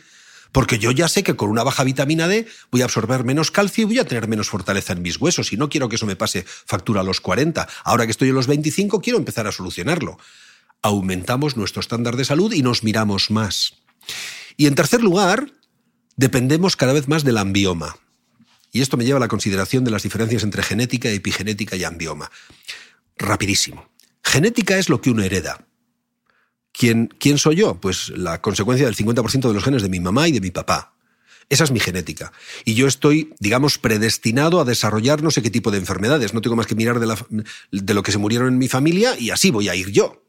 porque yo ya sé que con una baja vitamina D voy a absorber menos calcio y voy a tener menos fortaleza en mis huesos. Y no quiero que eso me pase factura a los 40. Ahora que estoy en los 25, quiero empezar a solucionarlo. Aumentamos nuestro estándar de salud y nos miramos más. Y en tercer lugar, dependemos cada vez más del ambioma. Y esto me lleva a la consideración de las diferencias entre genética, epigenética y ambioma. Rapidísimo. Genética es lo que uno hereda. ¿Quién, soy yo? Pues la consecuencia del 50% de los genes de mi mamá y de mi papá. Esa es mi genética. Y yo estoy, digamos, predestinado a desarrollar no sé qué tipo de enfermedades. No tengo más que mirar de, de, lo que se murieron en mi familia y así voy a ir yo.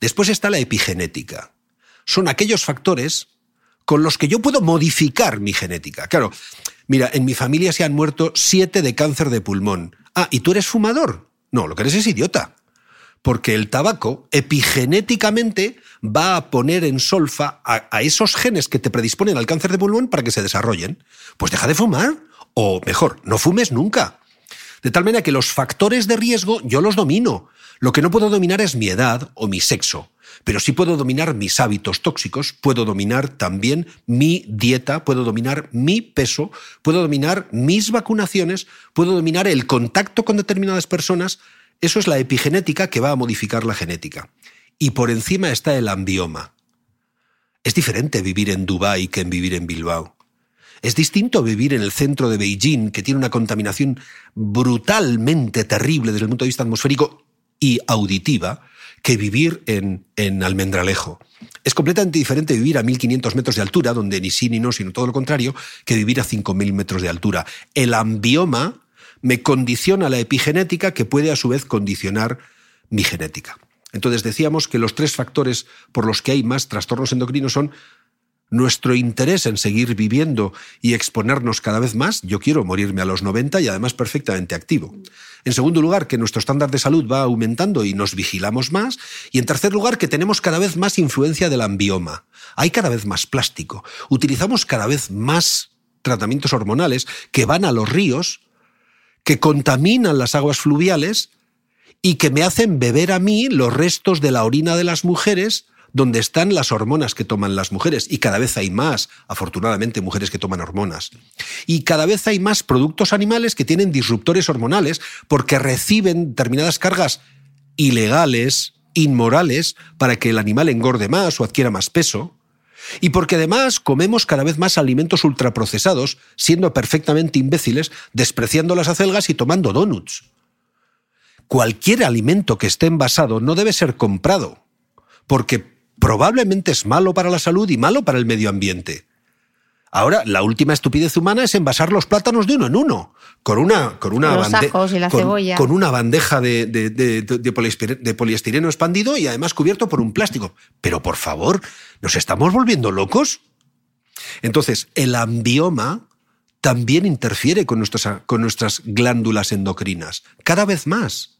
Después está la epigenética. Son aquellos factores con los que yo puedo modificar mi genética. Claro, mira, en mi familia se han muerto siete de cáncer de pulmón. Ah, ¿y tú eres fumador? No, lo que eres es idiota porque el tabaco epigenéticamente va a poner en solfa a, esos genes que te predisponen al cáncer de pulmón para que se desarrollen. Pues deja de fumar, o mejor, no fumes nunca. De tal manera que los factores de riesgo yo los domino. Lo que no puedo dominar es mi edad o mi sexo, pero sí puedo dominar mis hábitos tóxicos, puedo dominar también mi dieta, puedo dominar mi peso, puedo dominar mis vacunaciones, puedo dominar el contacto con determinadas personas, eso es la epigenética que va a modificar la genética. Y por encima está el ambioma. Es diferente vivir en Dubái que en vivir en Bilbao. Es distinto vivir en el centro de Beijing, que tiene una contaminación brutalmente terrible desde el punto de vista atmosférico y auditiva, que vivir en, en Almendralejo. Es completamente diferente vivir a 1500 metros de altura, donde ni sí ni no, sino todo lo contrario, que vivir a 5000 metros de altura. El ambioma me condiciona la epigenética que puede a su vez condicionar mi genética. Entonces decíamos que los tres factores por los que hay más trastornos endocrinos son nuestro interés en seguir viviendo y exponernos cada vez más, yo quiero morirme a los 90 y además perfectamente activo. En segundo lugar, que nuestro estándar de salud va aumentando y nos vigilamos más. Y en tercer lugar, que tenemos cada vez más influencia del ambioma. Hay cada vez más plástico. Utilizamos cada vez más tratamientos hormonales que van a los ríos, que contaminan las aguas fluviales y que me hacen beber a mí los restos de la orina de las mujeres donde están las hormonas que toman las mujeres, y cada vez hay más, afortunadamente, mujeres que toman hormonas. Y cada vez hay más productos animales que tienen disruptores hormonales porque reciben determinadas cargas ilegales, inmorales, para que el animal engorde más o adquiera más peso. Y porque además comemos cada vez más alimentos ultraprocesados, siendo perfectamente imbéciles, despreciando las acelgas y tomando donuts. Cualquier alimento que esté envasado no debe ser comprado, porque probablemente es malo para la salud y malo para el medio ambiente. Ahora, la última estupidez humana es envasar los plátanos de uno en uno, con una, con una, con, una bandeja de, de, poliestireno expandido y además cubierto por un plástico. Pero por favor, ¿nos estamos volviendo locos? Entonces, el ambioma también interfiere con, con nuestras glándulas endocrinas, cada vez más.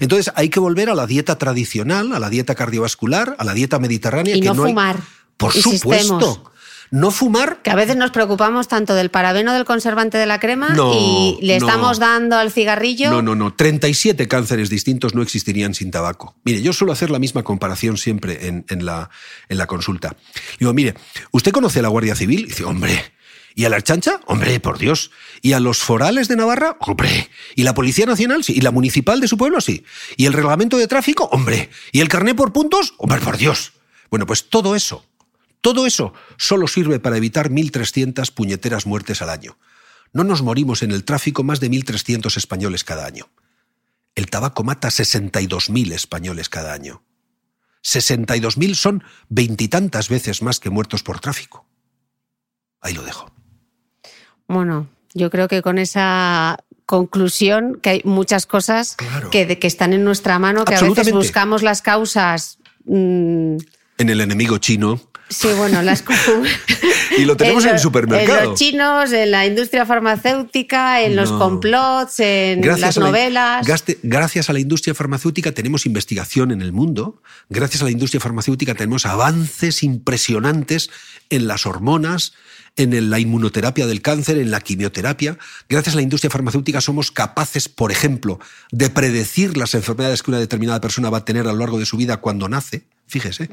Entonces hay que volver a la dieta tradicional, a la dieta cardiovascular, a la dieta mediterránea. Y no, fumar. Por supuesto. No fumar. Que a veces nos preocupamos tanto del parabeno del conservante de la crema y le estamos dando al cigarrillo. No, no, no. 37 cánceres distintos no existirían sin tabaco. Mire, yo suelo hacer la misma comparación siempre en, la, en la consulta. Digo, mire, ¿usted conoce a la Guardia Civil? Y dice, hombre, ¿Y a la chancha? Hombre, por Dios. ¿Y a los forales de Navarra? Hombre. ¿Y la Policía Nacional? Sí. ¿Y la municipal de su pueblo? Sí. ¿Y el reglamento de tráfico? Hombre. ¿Y el carné por puntos? Hombre, por Dios. Bueno, pues todo eso, todo eso solo sirve para evitar 1.300 puñeteras muertes al año. No nos morimos en el tráfico más de 1.300 españoles cada año. El tabaco mata 62.000 españoles cada año. 62.000 son veintitantas veces más que muertos por tráfico. Ahí lo dejo. Bueno, yo creo que con esa conclusión que hay muchas cosas que, que, están en nuestra mano, que a veces buscamos las causas. Mm, en el enemigo chino. Sí, bueno, las Y lo tenemos en, el supermercado. En los chinos, en la industria farmacéutica, en los complots, en las novelas. gracias a la industria farmacéutica tenemos investigación en el mundo. Gracias a la industria farmacéutica tenemos avances impresionantes en las hormonas, en la inmunoterapia del cáncer, en la quimioterapia. Gracias a la industria farmacéutica somos capaces, por ejemplo, de predecir las enfermedades que una determinada persona va a tener a lo largo de su vida cuando nace. Fíjese.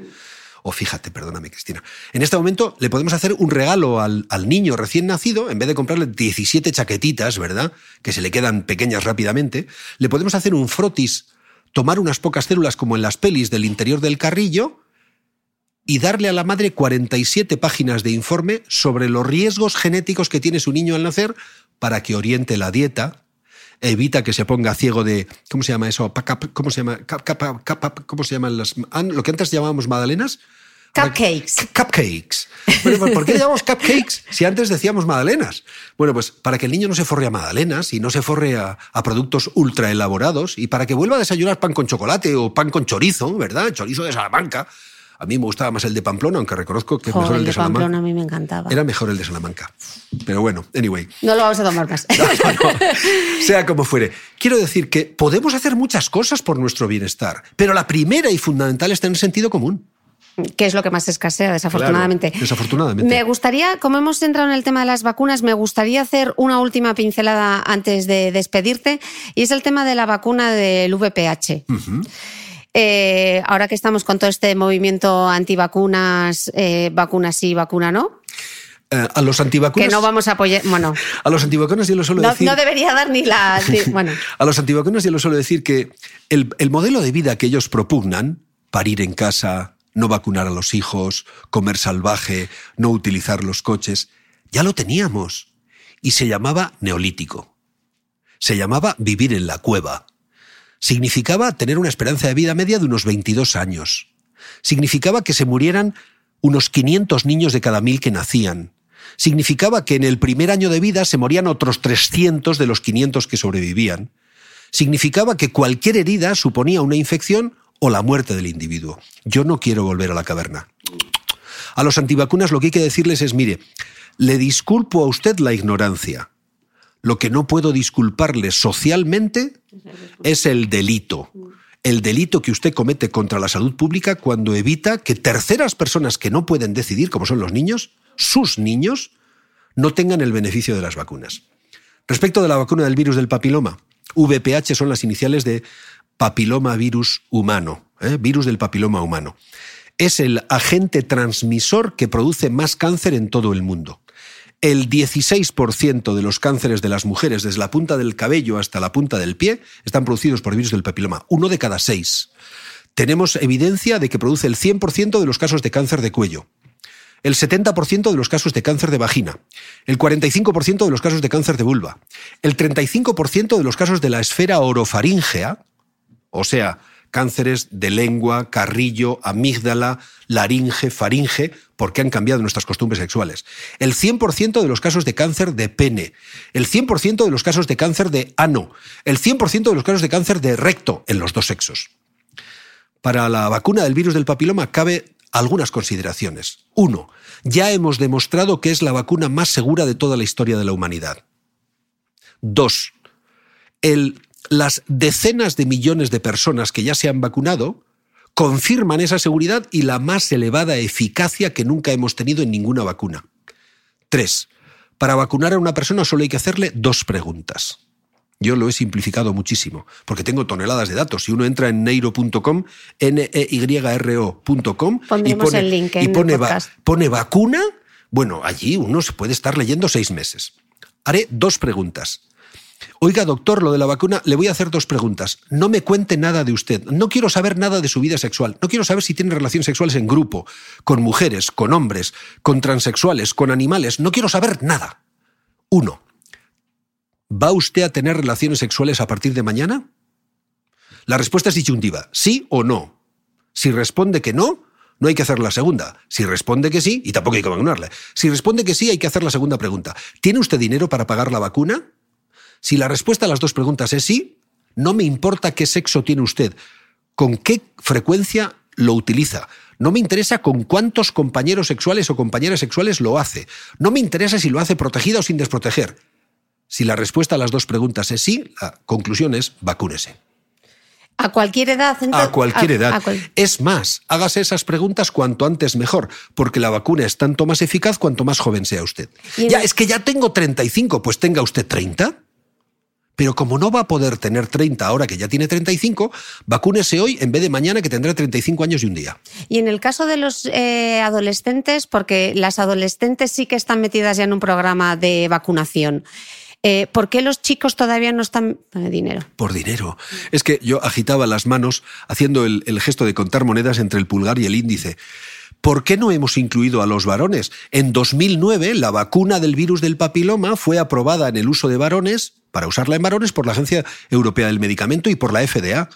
O fíjate, perdóname, Cristina. En este momento le podemos hacer un regalo al, al, niño recién nacido, en vez de comprarle 17 chaquetitas, ¿verdad? Que se le quedan pequeñas rápidamente. Le podemos hacer un frotis, tomar unas pocas células como en las pelis del interior del carrillo y darle a la madre 47 páginas de informe sobre los riesgos genéticos que tiene su niño al nacer para que oriente la dieta, evita que se ponga ciego de ¿cómo se llama eso? ¿Cómo se llama? ¿Cómo se llaman las lo que antes llamábamos magdalenas? Cupcakes. Cupcakes. Bueno, pues, ¿por qué llamamos cupcakes si antes decíamos magdalenas? Bueno, pues para que el niño no se forre a magdalenas y no se forre a, a, productos ultra elaborados y para que vuelva a desayunar pan con chocolate o pan con chorizo, ¿verdad? Chorizo de Salamanca a mí me gustaba más el de Pamplona, aunque reconozco que mejor el de, Salamanca. Pamplona a mí me encantaba. Era mejor el de Salamanca. Pero bueno, anyway. No lo vamos a tomar más. Sea como fuere. Quiero decir que podemos hacer muchas cosas por nuestro bienestar, pero la primera y fundamental es tener sentido común que es lo que más escasea, desafortunadamente. desafortunadamente. Me gustaría, como hemos entrado en el tema de las vacunas, me gustaría hacer una última pincelada antes de despedirte, y es el tema de la vacuna del VPH. Eh, ahora que estamos con todo este movimiento antivacunas, eh, vacunas sí, vacuna no. Eh, a los antivacunas. Que no vamos a apoyar. Bueno. A los antivacunas yo lo suelo decir. No debería dar ni la. bueno. a los antivacunas yo lo suelo decir que el, el modelo de vida que ellos propugnan, parir en casa, no vacunar a los hijos, comer salvaje, no utilizar los coches, ya lo teníamos. Y se llamaba neolítico. Se llamaba vivir en la cueva significaba tener una esperanza de vida media de unos 22 años. Significaba que se murieran unos 500 niños de cada mil que nacían. Significaba que en el primer año de vida se morían otros 300 de los 500 que sobrevivían. Significaba que cualquier herida suponía una infección o la muerte del individuo. Yo no quiero volver a la caverna. A los antivacunas lo que hay que decirles es, mire, le disculpo a usted la ignorancia. Lo que no puedo disculparle socialmente es el delito. El delito que usted comete contra la salud pública cuando evita que terceras personas que no pueden decidir, como son los niños, sus niños, no tengan el beneficio de las vacunas. Respecto de la vacuna del virus del papiloma, VPH son las iniciales de papiloma virus humano, ¿eh? virus del papiloma humano. Es el agente transmisor que produce más cáncer en todo el mundo. El 16% de los cánceres de las mujeres, desde la punta del cabello hasta la punta del pie, están producidos por virus del papiloma. Uno de cada seis. Tenemos evidencia de que produce el 100% de los casos de cáncer de cuello, el 70% de los casos de cáncer de vagina, el 45% de los casos de cáncer de vulva, el 35% de los casos de la esfera orofaríngea, o sea, cánceres de lengua, carrillo, amígdala, laringe, faringe, porque han cambiado nuestras costumbres sexuales. El 100% de los casos de cáncer de pene, el 100% de los casos de cáncer de ano, el 100% de los casos de cáncer de recto en los dos sexos. Para la vacuna del virus del papiloma cabe algunas consideraciones. Uno, ya hemos demostrado que es la vacuna más segura de toda la historia de la humanidad. Dos, el las decenas de millones de personas que ya se han vacunado confirman esa seguridad y la más elevada eficacia que nunca hemos tenido en ninguna vacuna. Tres, para vacunar a una persona solo hay que hacerle dos preguntas. Yo lo he simplificado muchísimo, porque tengo toneladas de datos. Si uno entra en neiro.com, n e y r ocom y pone, el link y pone, pone vacuna, bueno, allí uno se puede estar leyendo seis meses. Haré dos preguntas. Oiga, doctor, lo de la vacuna, le voy a hacer dos preguntas. No me cuente nada de usted. No quiero saber nada de su vida sexual. No quiero saber si tiene relaciones sexuales en grupo, con mujeres, con hombres, con transexuales, con animales. No quiero saber nada. Uno. ¿Va usted a tener relaciones sexuales a partir de mañana? La respuesta es disyuntiva, sí o no. Si responde que no, no hay que hacer la segunda. Si responde que sí, y tampoco hay que vacunarle. Si responde que sí, hay que hacer la segunda pregunta. ¿Tiene usted dinero para pagar la vacuna? Si la respuesta a las dos preguntas es sí, no me importa qué sexo tiene usted, con qué frecuencia lo utiliza. No me interesa con cuántos compañeros sexuales o compañeras sexuales lo hace. No me interesa si lo hace protegida o sin desproteger. Si la respuesta a las dos preguntas es sí, la conclusión es vacúnese. A cualquier edad. a cualquier edad. Es más, hágase esas preguntas cuanto antes mejor, porque la vacuna es tanto más eficaz cuanto más joven sea usted. Ya, es que ya tengo 35, pues tenga usted 30. Pero como no va a poder tener 30 ahora que ya tiene 35, vacúnese hoy en vez de mañana que tendrá 35 años y un día. Y en el caso de los eh, adolescentes, porque las adolescentes sí que están metidas ya en un programa de vacunación. Eh, ¿Por qué los chicos todavía no están por dinero? Por dinero. Es que yo agitaba las manos haciendo el, el gesto de contar monedas entre el pulgar y el índice. ¿Por qué no hemos incluido a los varones? En 2009 la vacuna del virus del papiloma fue aprobada en el uso de varones, para usarla en varones, por la Agencia Europea del Medicamento y por la FDA.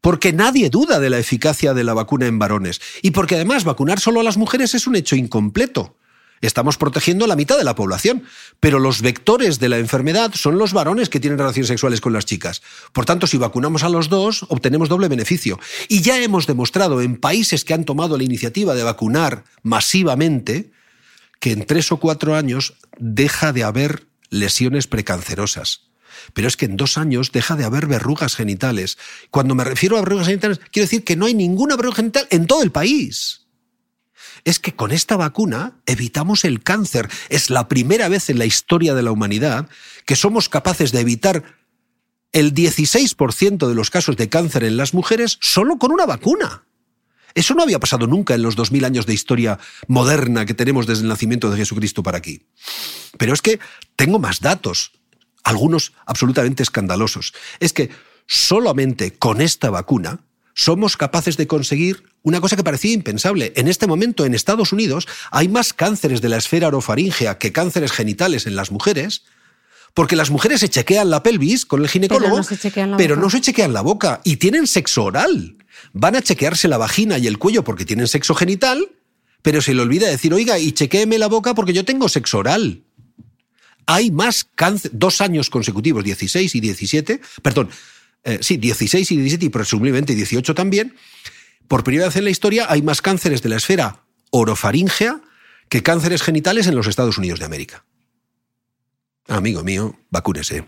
Porque nadie duda de la eficacia de la vacuna en varones. Y porque además vacunar solo a las mujeres es un hecho incompleto estamos protegiendo a la mitad de la población. Pero los vectores de la enfermedad son los varones que tienen relaciones sexuales con las chicas. Por tanto, si vacunamos a los dos, obtenemos doble beneficio. Y ya hemos demostrado en países que han tomado la iniciativa de vacunar masivamente que en tres o cuatro años deja de haber lesiones precancerosas. Pero es que en dos años deja de haber verrugas genitales. Cuando me refiero a verrugas genitales, quiero decir que no hay ninguna verruga genital en todo el país es que con esta vacuna evitamos el cáncer. Es la primera vez en la historia de la humanidad que somos capaces de evitar el 16% de los casos de cáncer en las mujeres solo con una vacuna. Eso no había pasado nunca en los 2000 años de historia moderna que tenemos desde el nacimiento de Jesucristo para aquí. Pero es que tengo más datos, algunos absolutamente escandalosos. Es que solamente con esta vacuna somos capaces de conseguir una cosa que parecía impensable. En este momento, en Estados Unidos, hay más cánceres de la esfera orofaríngea que cánceres genitales en las mujeres, porque las mujeres se chequean la pelvis con el ginecólogo, pero no se chequean la, boca y tienen sexo oral. Van a chequearse la vagina y el cuello porque tienen sexo genital, pero se le olvida decir, oiga, y chequéeme la boca porque yo tengo sexo oral. Hay más cáncer, dos años consecutivos, 16 y 17, perdón, eh, sí, 16 y 17 y presumiblemente 18 también, por primera vez en la historia hay más cánceres de la esfera orofaringea que cánceres genitales en los Estados Unidos de América. Amigo mío, vacúnese.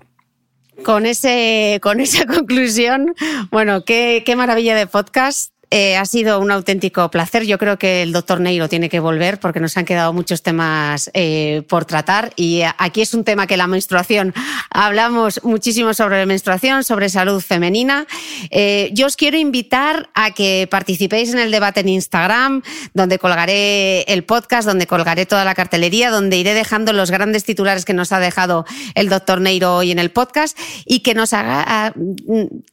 Con, ese, con esa conclusión, bueno, qué, qué maravilla de podcast. Eh, ha sido un auténtico placer. Yo creo que el doctor Neiro tiene que volver porque nos han quedado muchos temas eh, por tratar y aquí es un tema que la menstruación, hablamos muchísimo sobre menstruación, sobre salud femenina. Eh, yo os quiero invitar a que participéis en el debate en Instagram, donde colgaré el podcast, donde colgaré toda la cartelería, donde iré dejando los grandes titulares que nos ha dejado el doctor Neiro hoy en el podcast y que nos haga, ah,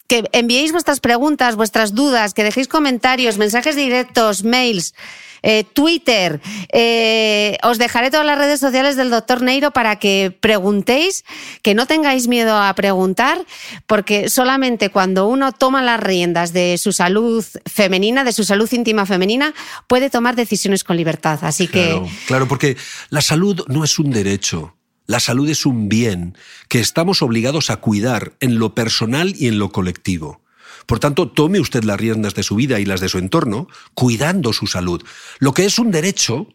que enviéis vuestras preguntas, vuestras dudas, que dejéis comentarios comentarios, mensajes directos, mails. Eh, Twitter. Eh, os dejaré todas las redes sociales del doctor Neiro para que preguntéis, que no tengáis miedo a preguntar, porque solamente cuando uno toma las riendas de su salud femenina, de su salud íntima femenina, puede tomar decisiones con libertad. Así que. Claro, porque la salud no es un derecho. La salud es un bien que estamos obligados a cuidar en lo personal y en lo colectivo. Por tanto, tome usted las riendas de su vida y las de su entorno, cuidando su salud. Lo que es un derecho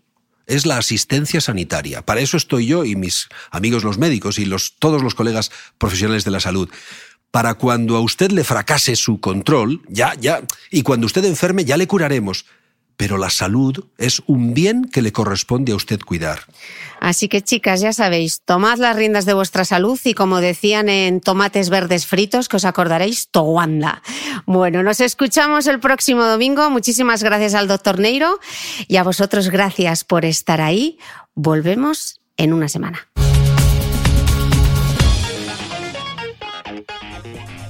es la asistencia sanitaria. Para eso estoy yo y mis amigos los médicos y los, todos los colegas profesionales de la salud. Para cuando a usted le fracase su control, ya, ya, y cuando usted enferme, ya le curaremos pero la salud es un bien que le corresponde a usted cuidar. Así que chicas, ya sabéis, tomad las riendas de vuestra salud y como decían en tomates verdes fritos, que os acordaréis, Towanda. Bueno, nos escuchamos el próximo domingo. Muchísimas gracias al doctor Neiro y a vosotros gracias por estar ahí. Volvemos en una semana.